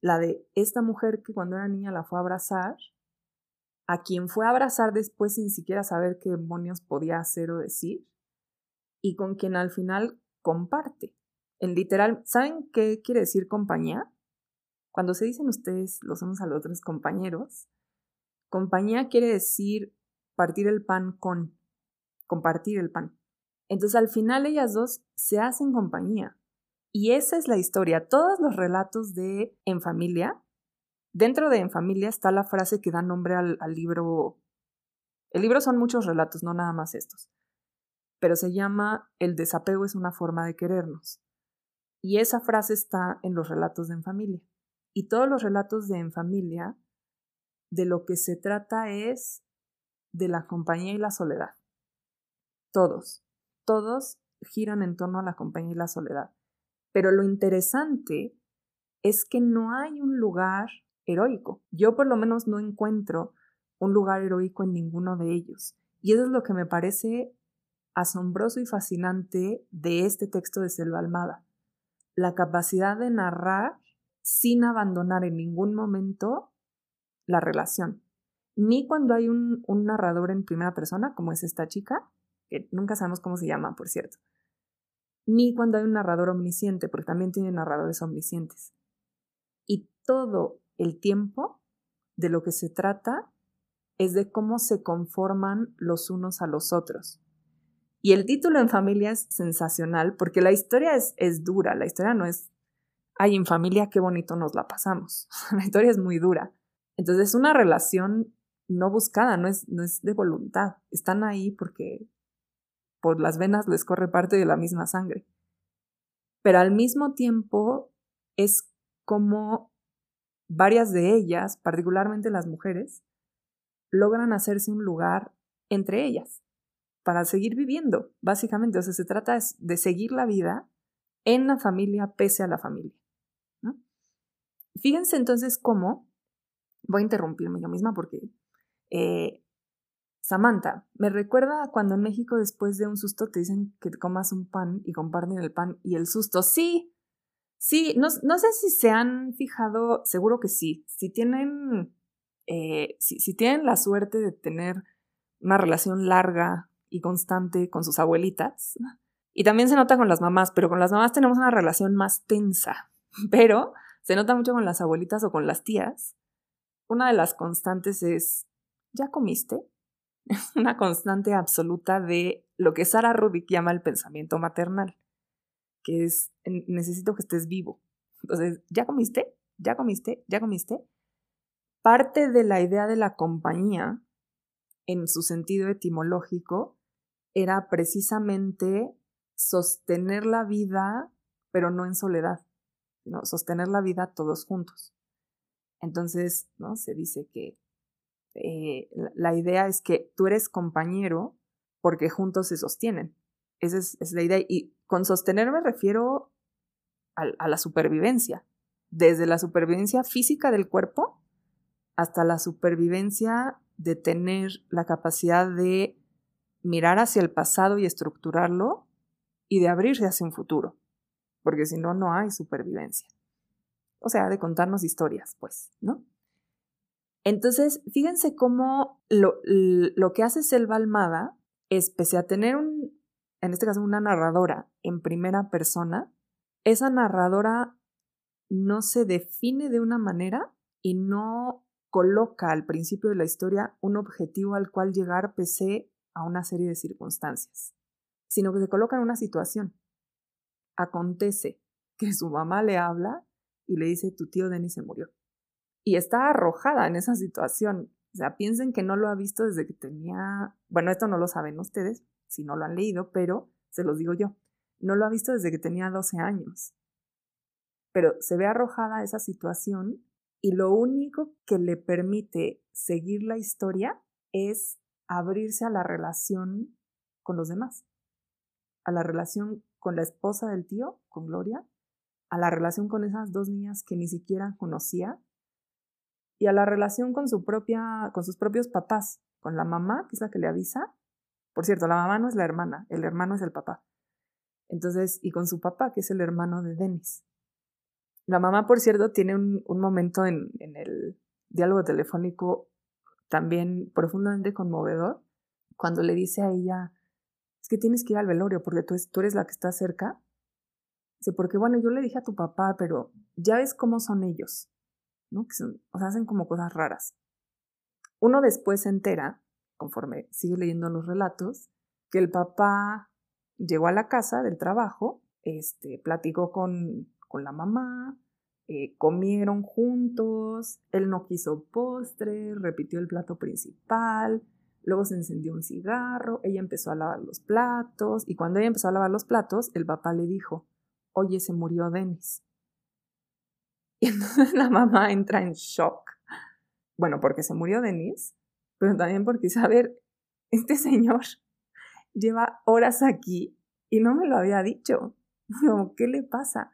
La de esta mujer que cuando era niña la fue a abrazar, a quien fue a abrazar después sin siquiera saber qué demonios podía hacer o decir, y con quien al final comparte. En literal, ¿saben qué quiere decir compañía? Cuando se dicen ustedes los unos a los otros compañeros, compañía quiere decir partir el pan con, compartir el pan. Entonces al final ellas dos se hacen compañía. Y esa es la historia. Todos los relatos de En familia, dentro de En familia está la frase que da nombre al, al libro. El libro son muchos relatos, no nada más estos. Pero se llama El desapego es una forma de querernos. Y esa frase está en los relatos de En familia. Y todos los relatos de En Familia, de lo que se trata es de la compañía y la soledad. Todos, todos giran en torno a la compañía y la soledad. Pero lo interesante es que no hay un lugar heroico. Yo por lo menos no encuentro un lugar heroico en ninguno de ellos. Y eso es lo que me parece asombroso y fascinante de este texto de Selva Almada. La capacidad de narrar sin abandonar en ningún momento la relación. Ni cuando hay un, narrador en primera persona, como es esta chica, que nunca sabemos cómo se llama, por cierto. Ni cuando hay un narrador omnisciente, porque también tiene narradores omniscientes. Y todo el tiempo de lo que se trata es de cómo se conforman los unos a los otros. Y el título en familia es sensacional porque la historia es, dura, la historia no es ay, en familia qué bonito nos la pasamos. la historia es muy dura. Entonces es una relación no buscada, no es, no es de voluntad. Están ahí porque por las venas les corre parte de la misma sangre. Pero al mismo tiempo es como varias de ellas, particularmente las mujeres, logran hacerse un lugar entre ellas para seguir viviendo, básicamente. O sea, se trata de seguir la vida en la familia pese a la familia. Fíjense entonces cómo, voy a interrumpirme yo misma porque eh, Samantha, me recuerda cuando en México después de un susto te dicen que comas un pan y comparten el pan y el susto. Sí, sí, no, sé si se han fijado, seguro que sí, si tienen, eh, si tienen la suerte de tener una relación larga y constante con sus abuelitas, y también se nota con las mamás, pero con las mamás tenemos una relación más tensa, pero se nota mucho con las abuelitas o con las tías. Una de las constantes es, ¿ya comiste? una constante absoluta de lo que Sara Rubik llama el pensamiento maternal, que es, necesito que estés vivo. Entonces, ¿ya comiste? ¿Ya comiste? ¿Ya comiste? Parte de la idea de la compañía, en su sentido etimológico, era precisamente sostener la vida, pero no en soledad sostener la vida todos juntos. Entonces, ¿no? Se dice que eh, la idea es que tú eres compañero porque juntos se sostienen. Esa es, la idea. Y con sostener me refiero a, la supervivencia. Desde la supervivencia física del cuerpo hasta la supervivencia de tener la capacidad de mirar hacia el pasado y estructurarlo y de abrirse hacia un futuro porque si no, no hay supervivencia. O sea, de contarnos historias, pues, ¿no? Entonces, fíjense cómo lo, lo que hace Selva Almada es, pese a tener un, en este caso, una narradora en primera persona, esa narradora no se define de una manera y no coloca al principio de la historia un objetivo al cual llegar pese a una serie de circunstancias, sino que se coloca en una situación acontece que su mamá le habla y le dice, tu tío Denis se murió. Y está arrojada en esa situación. O sea, piensen que no lo ha visto desde que tenía, bueno, esto no lo saben ustedes, si no lo han leído, pero se los digo yo, no lo ha visto desde que tenía 12 años. Pero se ve arrojada a esa situación y lo único que le permite seguir la historia es abrirse a la relación con los demás, a la relación con la esposa del tío, con Gloria, a la relación con esas dos niñas que ni siquiera conocía y a la relación con su propia con sus propios papás, con la mamá, que es la que le avisa. Por cierto, la mamá no es la hermana, el hermano es el papá. Entonces, y con su papá, que es el hermano de Denis. La mamá, por cierto, tiene un, momento en, en el diálogo telefónico también profundamente conmovedor, cuando le dice a ella, es que tienes que ir al velorio porque tú, tú eres la que está cerca. Dice, porque bueno, yo le dije a tu papá, pero ya ves cómo son ellos, ¿no? Que o sea, hacen como cosas raras. Uno después se entera, conforme sigue leyendo los relatos, que el papá llegó a la casa del trabajo, este, platicó con, con la mamá, eh, comieron juntos, él no quiso postre, repitió el plato principal, Luego se encendió un cigarro, ella empezó a lavar los platos y cuando ella empezó a lavar los platos, el papá le dijo, oye, se murió Denis. Y entonces la mamá entra en shock. Bueno, porque se murió Denis, pero también porque dice, a ver, este señor lleva horas aquí y no me lo había dicho. ¿qué le pasa?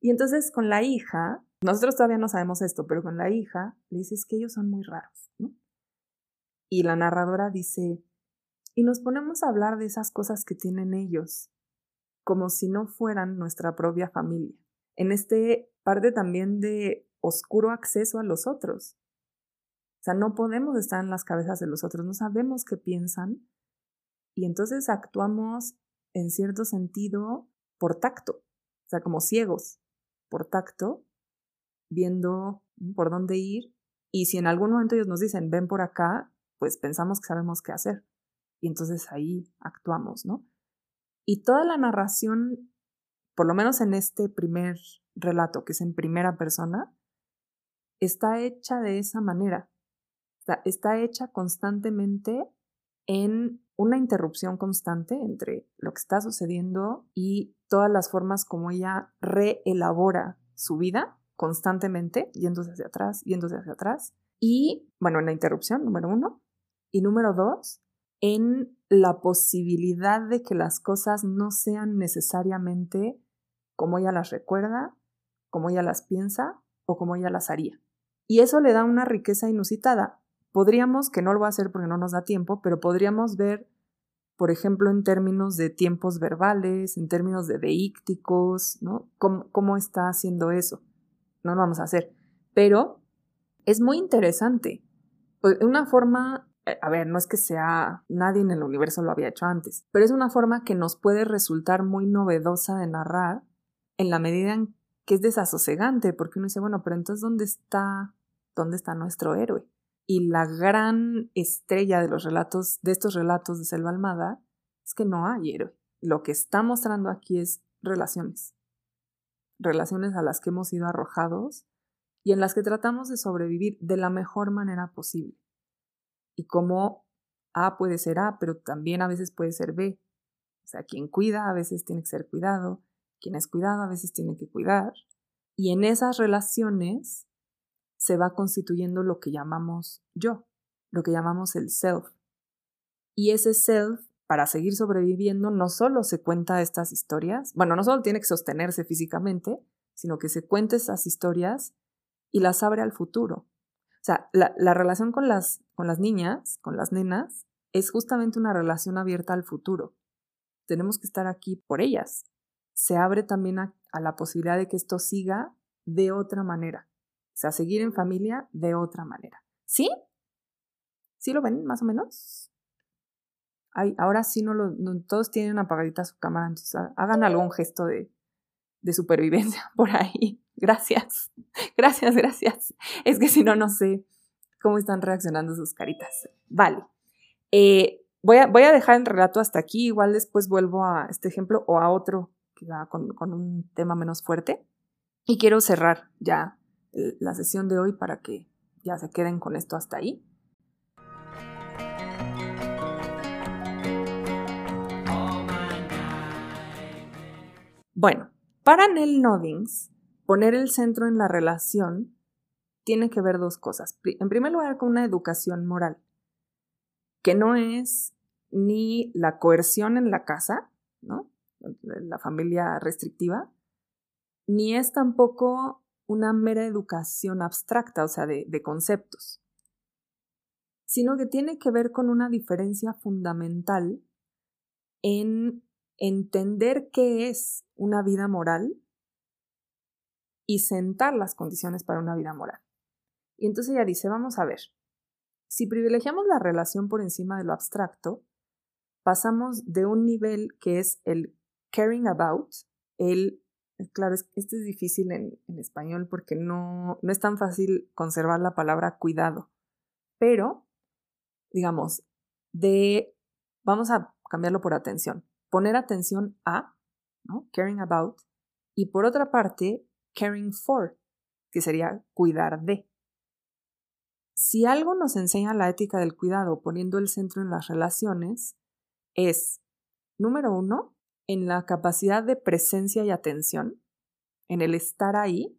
Y entonces con la hija, nosotros todavía no sabemos esto, pero con la hija le dices que ellos son muy raros, ¿no? Y la narradora dice, y nos ponemos a hablar de esas cosas que tienen ellos, como si no fueran nuestra propia familia. En este parte también de oscuro acceso a los otros. O sea, no podemos estar en las cabezas de los otros, no sabemos qué piensan y entonces actuamos en cierto sentido por tacto, o sea, como ciegos, por tacto, viendo por dónde ir y si en algún momento ellos nos dicen, ven por acá, pues pensamos que sabemos qué hacer. Y entonces ahí actuamos, ¿no? Y toda la narración, por lo menos en este primer relato, que es en primera persona, está hecha de esa manera. está hecha constantemente en una interrupción constante entre lo que está sucediendo y todas las formas como ella reelabora su vida constantemente, yéndose hacia atrás, yéndose hacia atrás. Y, bueno, en la interrupción, número uno. Y número dos, en la posibilidad de que las cosas no sean necesariamente como ella las recuerda, como ella las piensa o como ella las haría. Y eso le da una riqueza inusitada. Podríamos, que no lo voy a hacer porque no nos da tiempo, pero podríamos ver, por ejemplo, en términos de tiempos verbales, en términos de deícticos, ¿no? ¿Cómo, cómo está haciendo eso? No lo vamos a hacer. Pero es muy interesante. Una forma eh, a ver, no es que sea, nadie en el universo lo había hecho antes, pero es una forma que nos puede resultar muy novedosa de narrar en la medida en que es desasosegante, porque uno dice, bueno, pero entonces, ¿dónde está, dónde está nuestro héroe? Y la gran estrella de los relatos, de estos relatos de Selva Almada, es que no hay héroe. Lo que está mostrando aquí es relaciones. Relaciones a las que hemos sido arrojados y en las que tratamos de sobrevivir de la mejor manera posible y cómo A puede ser A, pero también a veces puede ser B. O sea, quien cuida a veces tiene que ser cuidado, quien es cuidado a veces tiene que cuidar. Y en esas relaciones se va constituyendo lo que llamamos yo, lo que llamamos el self. Y ese self, para seguir sobreviviendo, no solo se cuenta estas historias, bueno, no solo tiene que sostenerse físicamente, sino que se cuenta esas historias y las abre al futuro. O sea, la, relación con las, con las niñas, con las nenas, es justamente una relación abierta al futuro. Tenemos que estar aquí por ellas. Se abre también a, la posibilidad de que esto siga de otra manera. Sea, seguir en familia de otra manera. ¿Sí? ¿Sí lo ven más o menos? Ay, ahora sí no lo, todos tienen apagadita su cámara, entonces hagan algún gesto de, de supervivencia por ahí. Gracias, gracias, gracias. Es que si no, no sé cómo están reaccionando sus caritas. Vale. Eh, voy, a, voy, a, dejar el relato hasta aquí. Igual después vuelvo a este ejemplo o a otro que va con, con un tema menos fuerte. Y quiero cerrar ya la sesión de hoy para que ya se queden con esto hasta ahí. Bueno, para Nell Noddings, poner el centro en la relación tiene que ver dos cosas. En primer lugar, con una educación moral, que no es ni la coerción en la casa, ¿no? La familia restrictiva, ni es tampoco una mera educación abstracta, o sea, de, conceptos, sino que tiene que ver con una diferencia fundamental en entender qué es una vida moral y sentar las condiciones para una vida moral. Y entonces ella dice, vamos a ver, si privilegiamos la relación por encima de lo abstracto, pasamos de un nivel que es el caring about, el, claro, este es difícil en, en español porque no, no es tan fácil conservar la palabra cuidado, pero, digamos, de, vamos a cambiarlo por atención, poner atención a, ¿no? caring about, y por otra parte, caring for, que sería cuidar de. Si algo nos enseña la ética del cuidado poniendo el centro en las relaciones, es, número uno, en la capacidad de presencia y atención, en el estar ahí,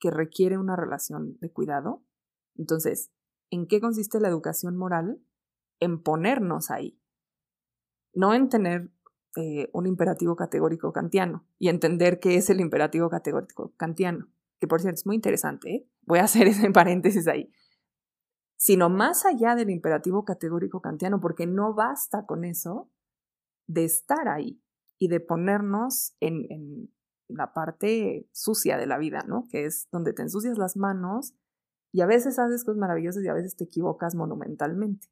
que requiere una relación de cuidado. Entonces, ¿en qué consiste la educación moral? En ponernos ahí, no en tener eh, un imperativo categórico kantiano y entender qué es el imperativo categórico kantiano, que por cierto es muy interesante, ¿eh? voy a hacer ese paréntesis ahí, sino más allá del imperativo categórico kantiano, porque no basta con eso de estar ahí y de ponernos en, la parte sucia de la vida, ¿no? Que es donde te ensucias las manos y a veces haces cosas maravillosas y a veces te equivocas monumentalmente.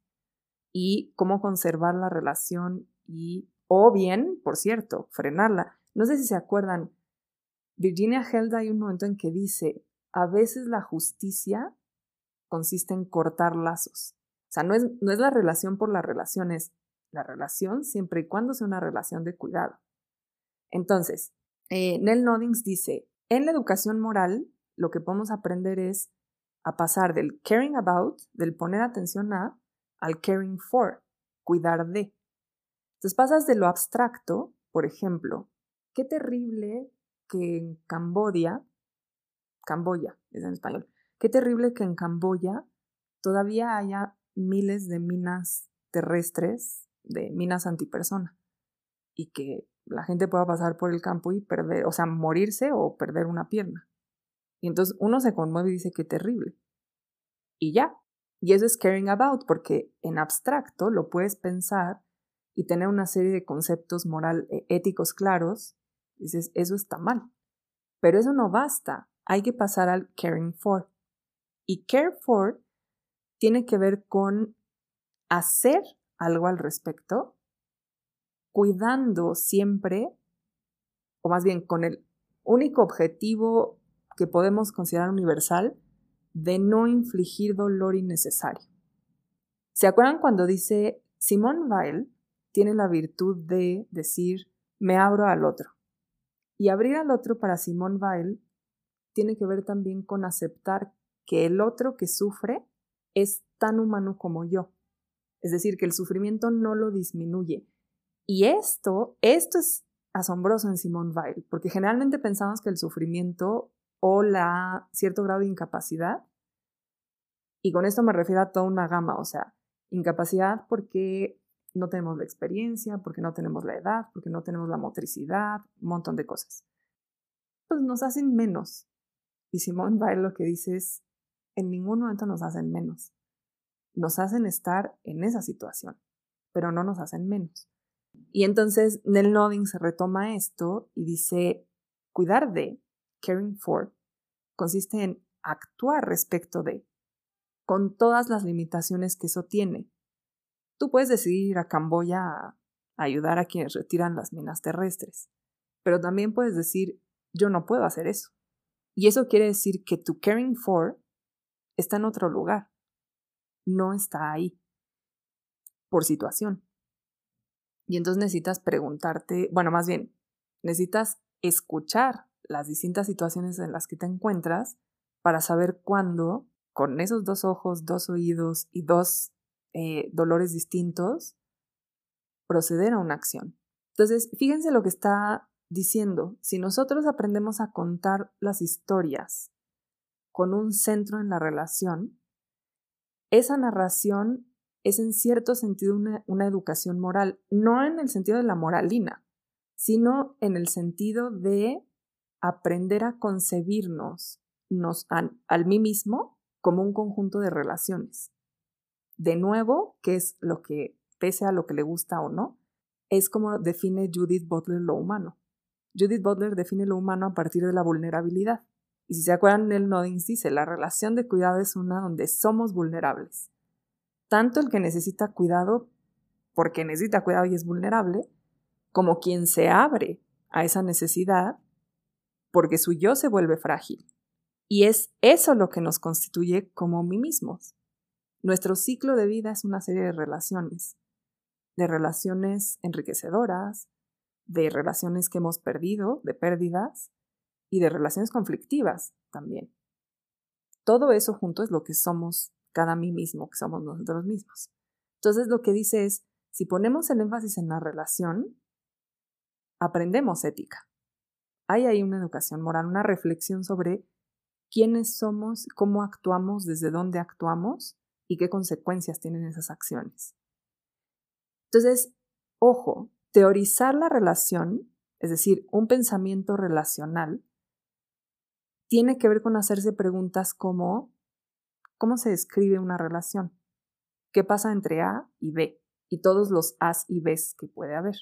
Y cómo conservar la relación y o bien, por cierto, frenarla. No sé si se acuerdan, Virginia Held hay un momento en que dice, a veces la justicia consiste en cortar lazos. O sea, no es, no es la relación por la relación, es la relación siempre y cuando sea una relación de cuidado. Entonces, eh, Nell Noddings dice, En la educación moral, lo que podemos aprender es a pasar del caring about, del poner atención a, al caring for, cuidar de. Entonces pasas de lo abstracto, por ejemplo, qué terrible que en Camboya, Camboya es en español, qué terrible que en Camboya todavía haya miles de minas terrestres, de minas antipersona, y que la gente pueda pasar por el campo y perder, o sea, morirse o perder una pierna. Y entonces uno se conmueve y dice qué terrible. Y ya. Y eso es caring about, porque en abstracto lo puedes pensar y tener una serie de conceptos moral, e, éticos claros. Dices, eso está mal. Pero eso no basta. Hay que pasar al caring for. Y care for tiene que ver con hacer algo al respecto, cuidando siempre, o más bien con el único objetivo que podemos considerar universal, de no infligir dolor innecesario. ¿Se acuerdan cuando dice Simone Weil tiene la virtud de decir me abro al otro? Y abrir al otro para Simone Weil tiene que ver también con aceptar que el otro que sufre es tan humano como yo. Es decir, que el sufrimiento no lo disminuye. Y esto, esto es asombroso en Simone Weil, porque generalmente pensamos que el sufrimiento o la cierto grado de incapacidad, y con esto me refiero a toda una gama, o sea, incapacidad porque no tenemos la experiencia, porque no tenemos la edad, porque no tenemos la motricidad, un montón de cosas. Pues nos hacen menos. Y Simone Weil lo que dice es, en ningún momento nos hacen menos. Nos hacen estar en esa situación, pero no nos hacen menos. Y entonces Nell Nodding se retoma esto y dice, cuidar de, caring for, consiste en actuar respecto de, con todas las limitaciones que eso tiene. Tú puedes decidir ir a Camboya a ayudar a quienes retiran las minas terrestres, pero también puedes decir, yo no puedo hacer eso. Y eso quiere decir que tu caring for está en otro lugar, no está ahí, por situación. Y entonces necesitas preguntarte, bueno, más bien, necesitas escuchar las distintas situaciones en las que te encuentras para saber cuándo, con esos dos ojos, dos oídos y dos eh, dolores distintos, proceder a una acción. Entonces, fíjense lo que está diciendo. Si nosotros aprendemos a contar las historias con un centro en la relación, esa narración es en cierto sentido una, educación moral, no en el sentido de la moralina, sino en el sentido de aprender a concebirnos nos, al, mí mismo como un conjunto de relaciones. De nuevo, ¿qué es lo que, pese a lo que le gusta o no, es como define Judith Butler lo humano. Judith Butler define lo humano a partir de la vulnerabilidad. Y si se acuerdan, el Noddings dice, la relación de cuidado es una donde somos vulnerables. Tanto el que necesita cuidado porque necesita cuidado y es vulnerable, como quien se abre a esa necesidad porque su yo se vuelve frágil. Y es eso lo que nos constituye como mí mismos. Nuestro ciclo de vida es una serie de relaciones, de relaciones enriquecedoras, de relaciones que hemos perdido, de pérdidas, y de relaciones conflictivas también. Todo eso junto es lo que somos cada mí mismo, que somos nosotros mismos. Entonces lo que dice es, si ponemos el énfasis en la relación, aprendemos ética. Hay ahí una educación moral, una reflexión sobre quiénes somos, cómo actuamos, desde dónde actuamos y qué consecuencias tienen esas acciones. Entonces, ojo, teorizar la relación, es decir, un pensamiento relacional, tiene que ver con hacerse preguntas como, ¿cómo se describe una relación? ¿Qué pasa entre A y B? Y todos los A's y B's que puede haber.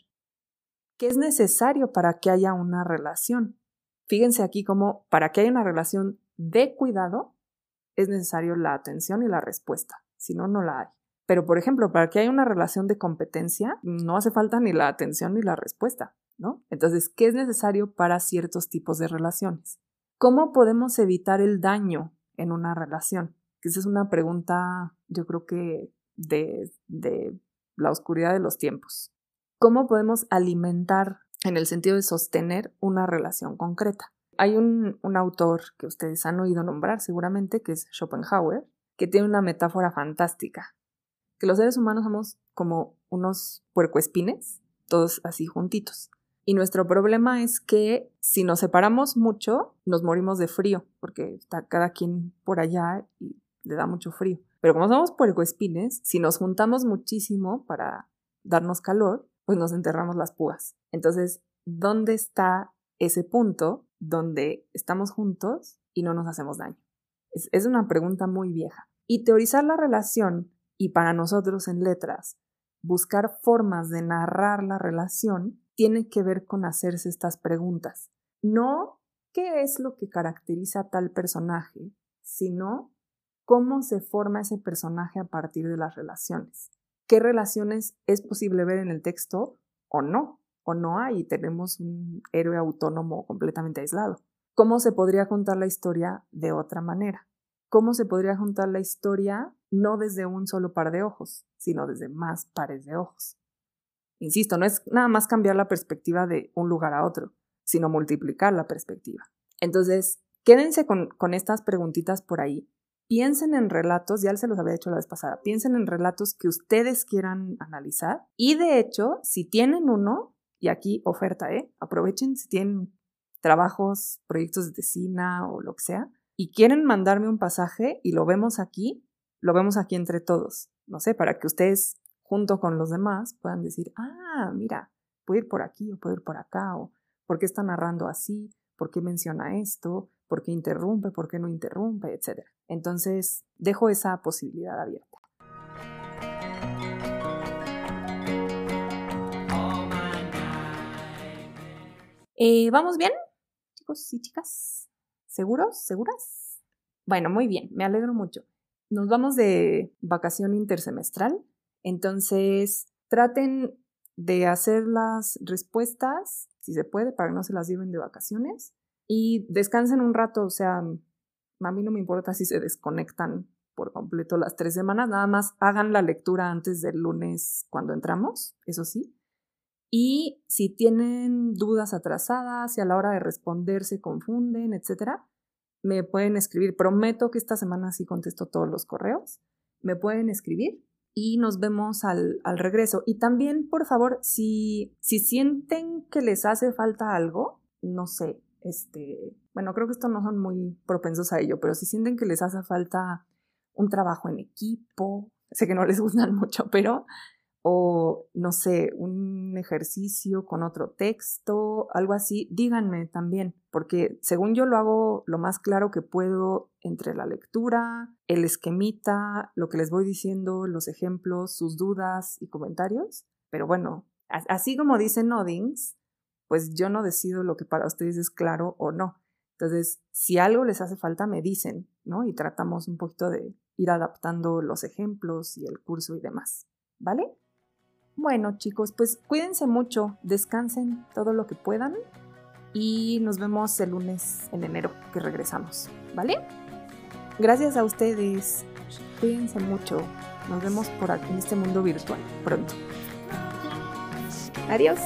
¿Qué es necesario para que haya una relación? Fíjense aquí cómo para que haya una relación de cuidado es necesario la atención y la respuesta, si no, no la hay. Pero, por ejemplo, para que haya una relación de competencia, no hace falta ni la atención ni la respuesta, ¿no? Entonces, ¿qué es necesario para ciertos tipos de relaciones? ¿Cómo podemos evitar el daño en una relación? Esa es una pregunta, yo creo que de, la oscuridad de los tiempos. ¿Cómo podemos alimentar en el sentido de sostener una relación concreta? Hay un, un autor que ustedes han oído nombrar seguramente, que es Schopenhauer, que tiene una metáfora fantástica, que los seres humanos somos como unos puercoespines, todos así juntitos. Y nuestro problema es que si nos separamos mucho, nos morimos de frío, porque está cada quien por allá y le da mucho frío. Pero como somos puercoespines, si nos juntamos muchísimo para darnos calor, pues nos enterramos las púas. Entonces, ¿dónde está ese punto donde estamos juntos y no nos hacemos daño? Es, es una pregunta muy vieja. Y teorizar la relación, y para nosotros en letras, buscar formas de narrar la relación, tiene que ver con hacerse estas preguntas. No qué es lo que caracteriza a tal personaje, sino cómo se forma ese personaje a partir de las relaciones. ¿Qué relaciones es posible ver en el texto o no? O no hay, tenemos un héroe autónomo completamente aislado. ¿Cómo se podría contar la historia de otra manera? ¿Cómo se podría contar la historia no desde un solo par de ojos, sino desde más pares de ojos? Insisto, no es nada más cambiar la perspectiva de un lugar a otro, sino multiplicar la perspectiva. Entonces, quédense con, con estas preguntitas por ahí piensen en relatos, ya se los había dicho la vez pasada, piensen en relatos que ustedes quieran analizar y de hecho, si tienen uno, y aquí oferta, ¿eh? aprovechen si tienen trabajos, proyectos de tesina o lo que sea, y quieren mandarme un pasaje y lo vemos aquí, lo vemos aquí entre todos, no sé, para que ustedes junto con los demás puedan decir, ah, mira, puedo ir por aquí o puedo ir por acá, o por qué está narrando así, por qué menciona esto, por qué interrumpe, por qué no interrumpe, etc. Entonces, dejo esa posibilidad abierta. Eh, ¿Vamos bien, chicos y chicas? ¿Seguros? ¿Seguras? Bueno, muy bien, me alegro mucho. Nos vamos de vacación intersemestral, entonces traten de hacer las respuestas, si se puede, para que no se las lleven de vacaciones y descansen un rato, o sea, a mí no me importa si se desconectan por completo las tres semanas, nada más hagan la lectura antes del lunes cuando entramos, eso sí. Y si tienen dudas atrasadas, si a la hora de responder se confunden, etcétera, me pueden escribir. Prometo que esta semana sí contesto todos los correos. Me pueden escribir y nos vemos al, al regreso. Y también, por favor, si, si sienten que les hace falta algo, no sé, este, bueno, creo que estos no son muy propensos a ello, pero si sienten que les hace falta un trabajo en equipo, sé que no les gustan mucho, pero, o no sé, un ejercicio con otro texto, algo así, díganme también, porque según yo lo hago lo más claro que puedo entre la lectura, el esquemita, lo que les voy diciendo, los ejemplos, sus dudas y comentarios. Pero bueno, así como dice Noddings, pues yo no decido lo que para ustedes es claro o no. Entonces, si algo les hace falta, me dicen, ¿no? Y tratamos un poquito de ir adaptando los ejemplos y el curso y demás, ¿vale? Bueno, chicos, pues cuídense mucho, descansen todo lo que puedan y nos vemos el lunes en enero que regresamos, ¿vale? Gracias a ustedes, cuídense mucho, nos vemos por aquí en este mundo virtual pronto. Adiós.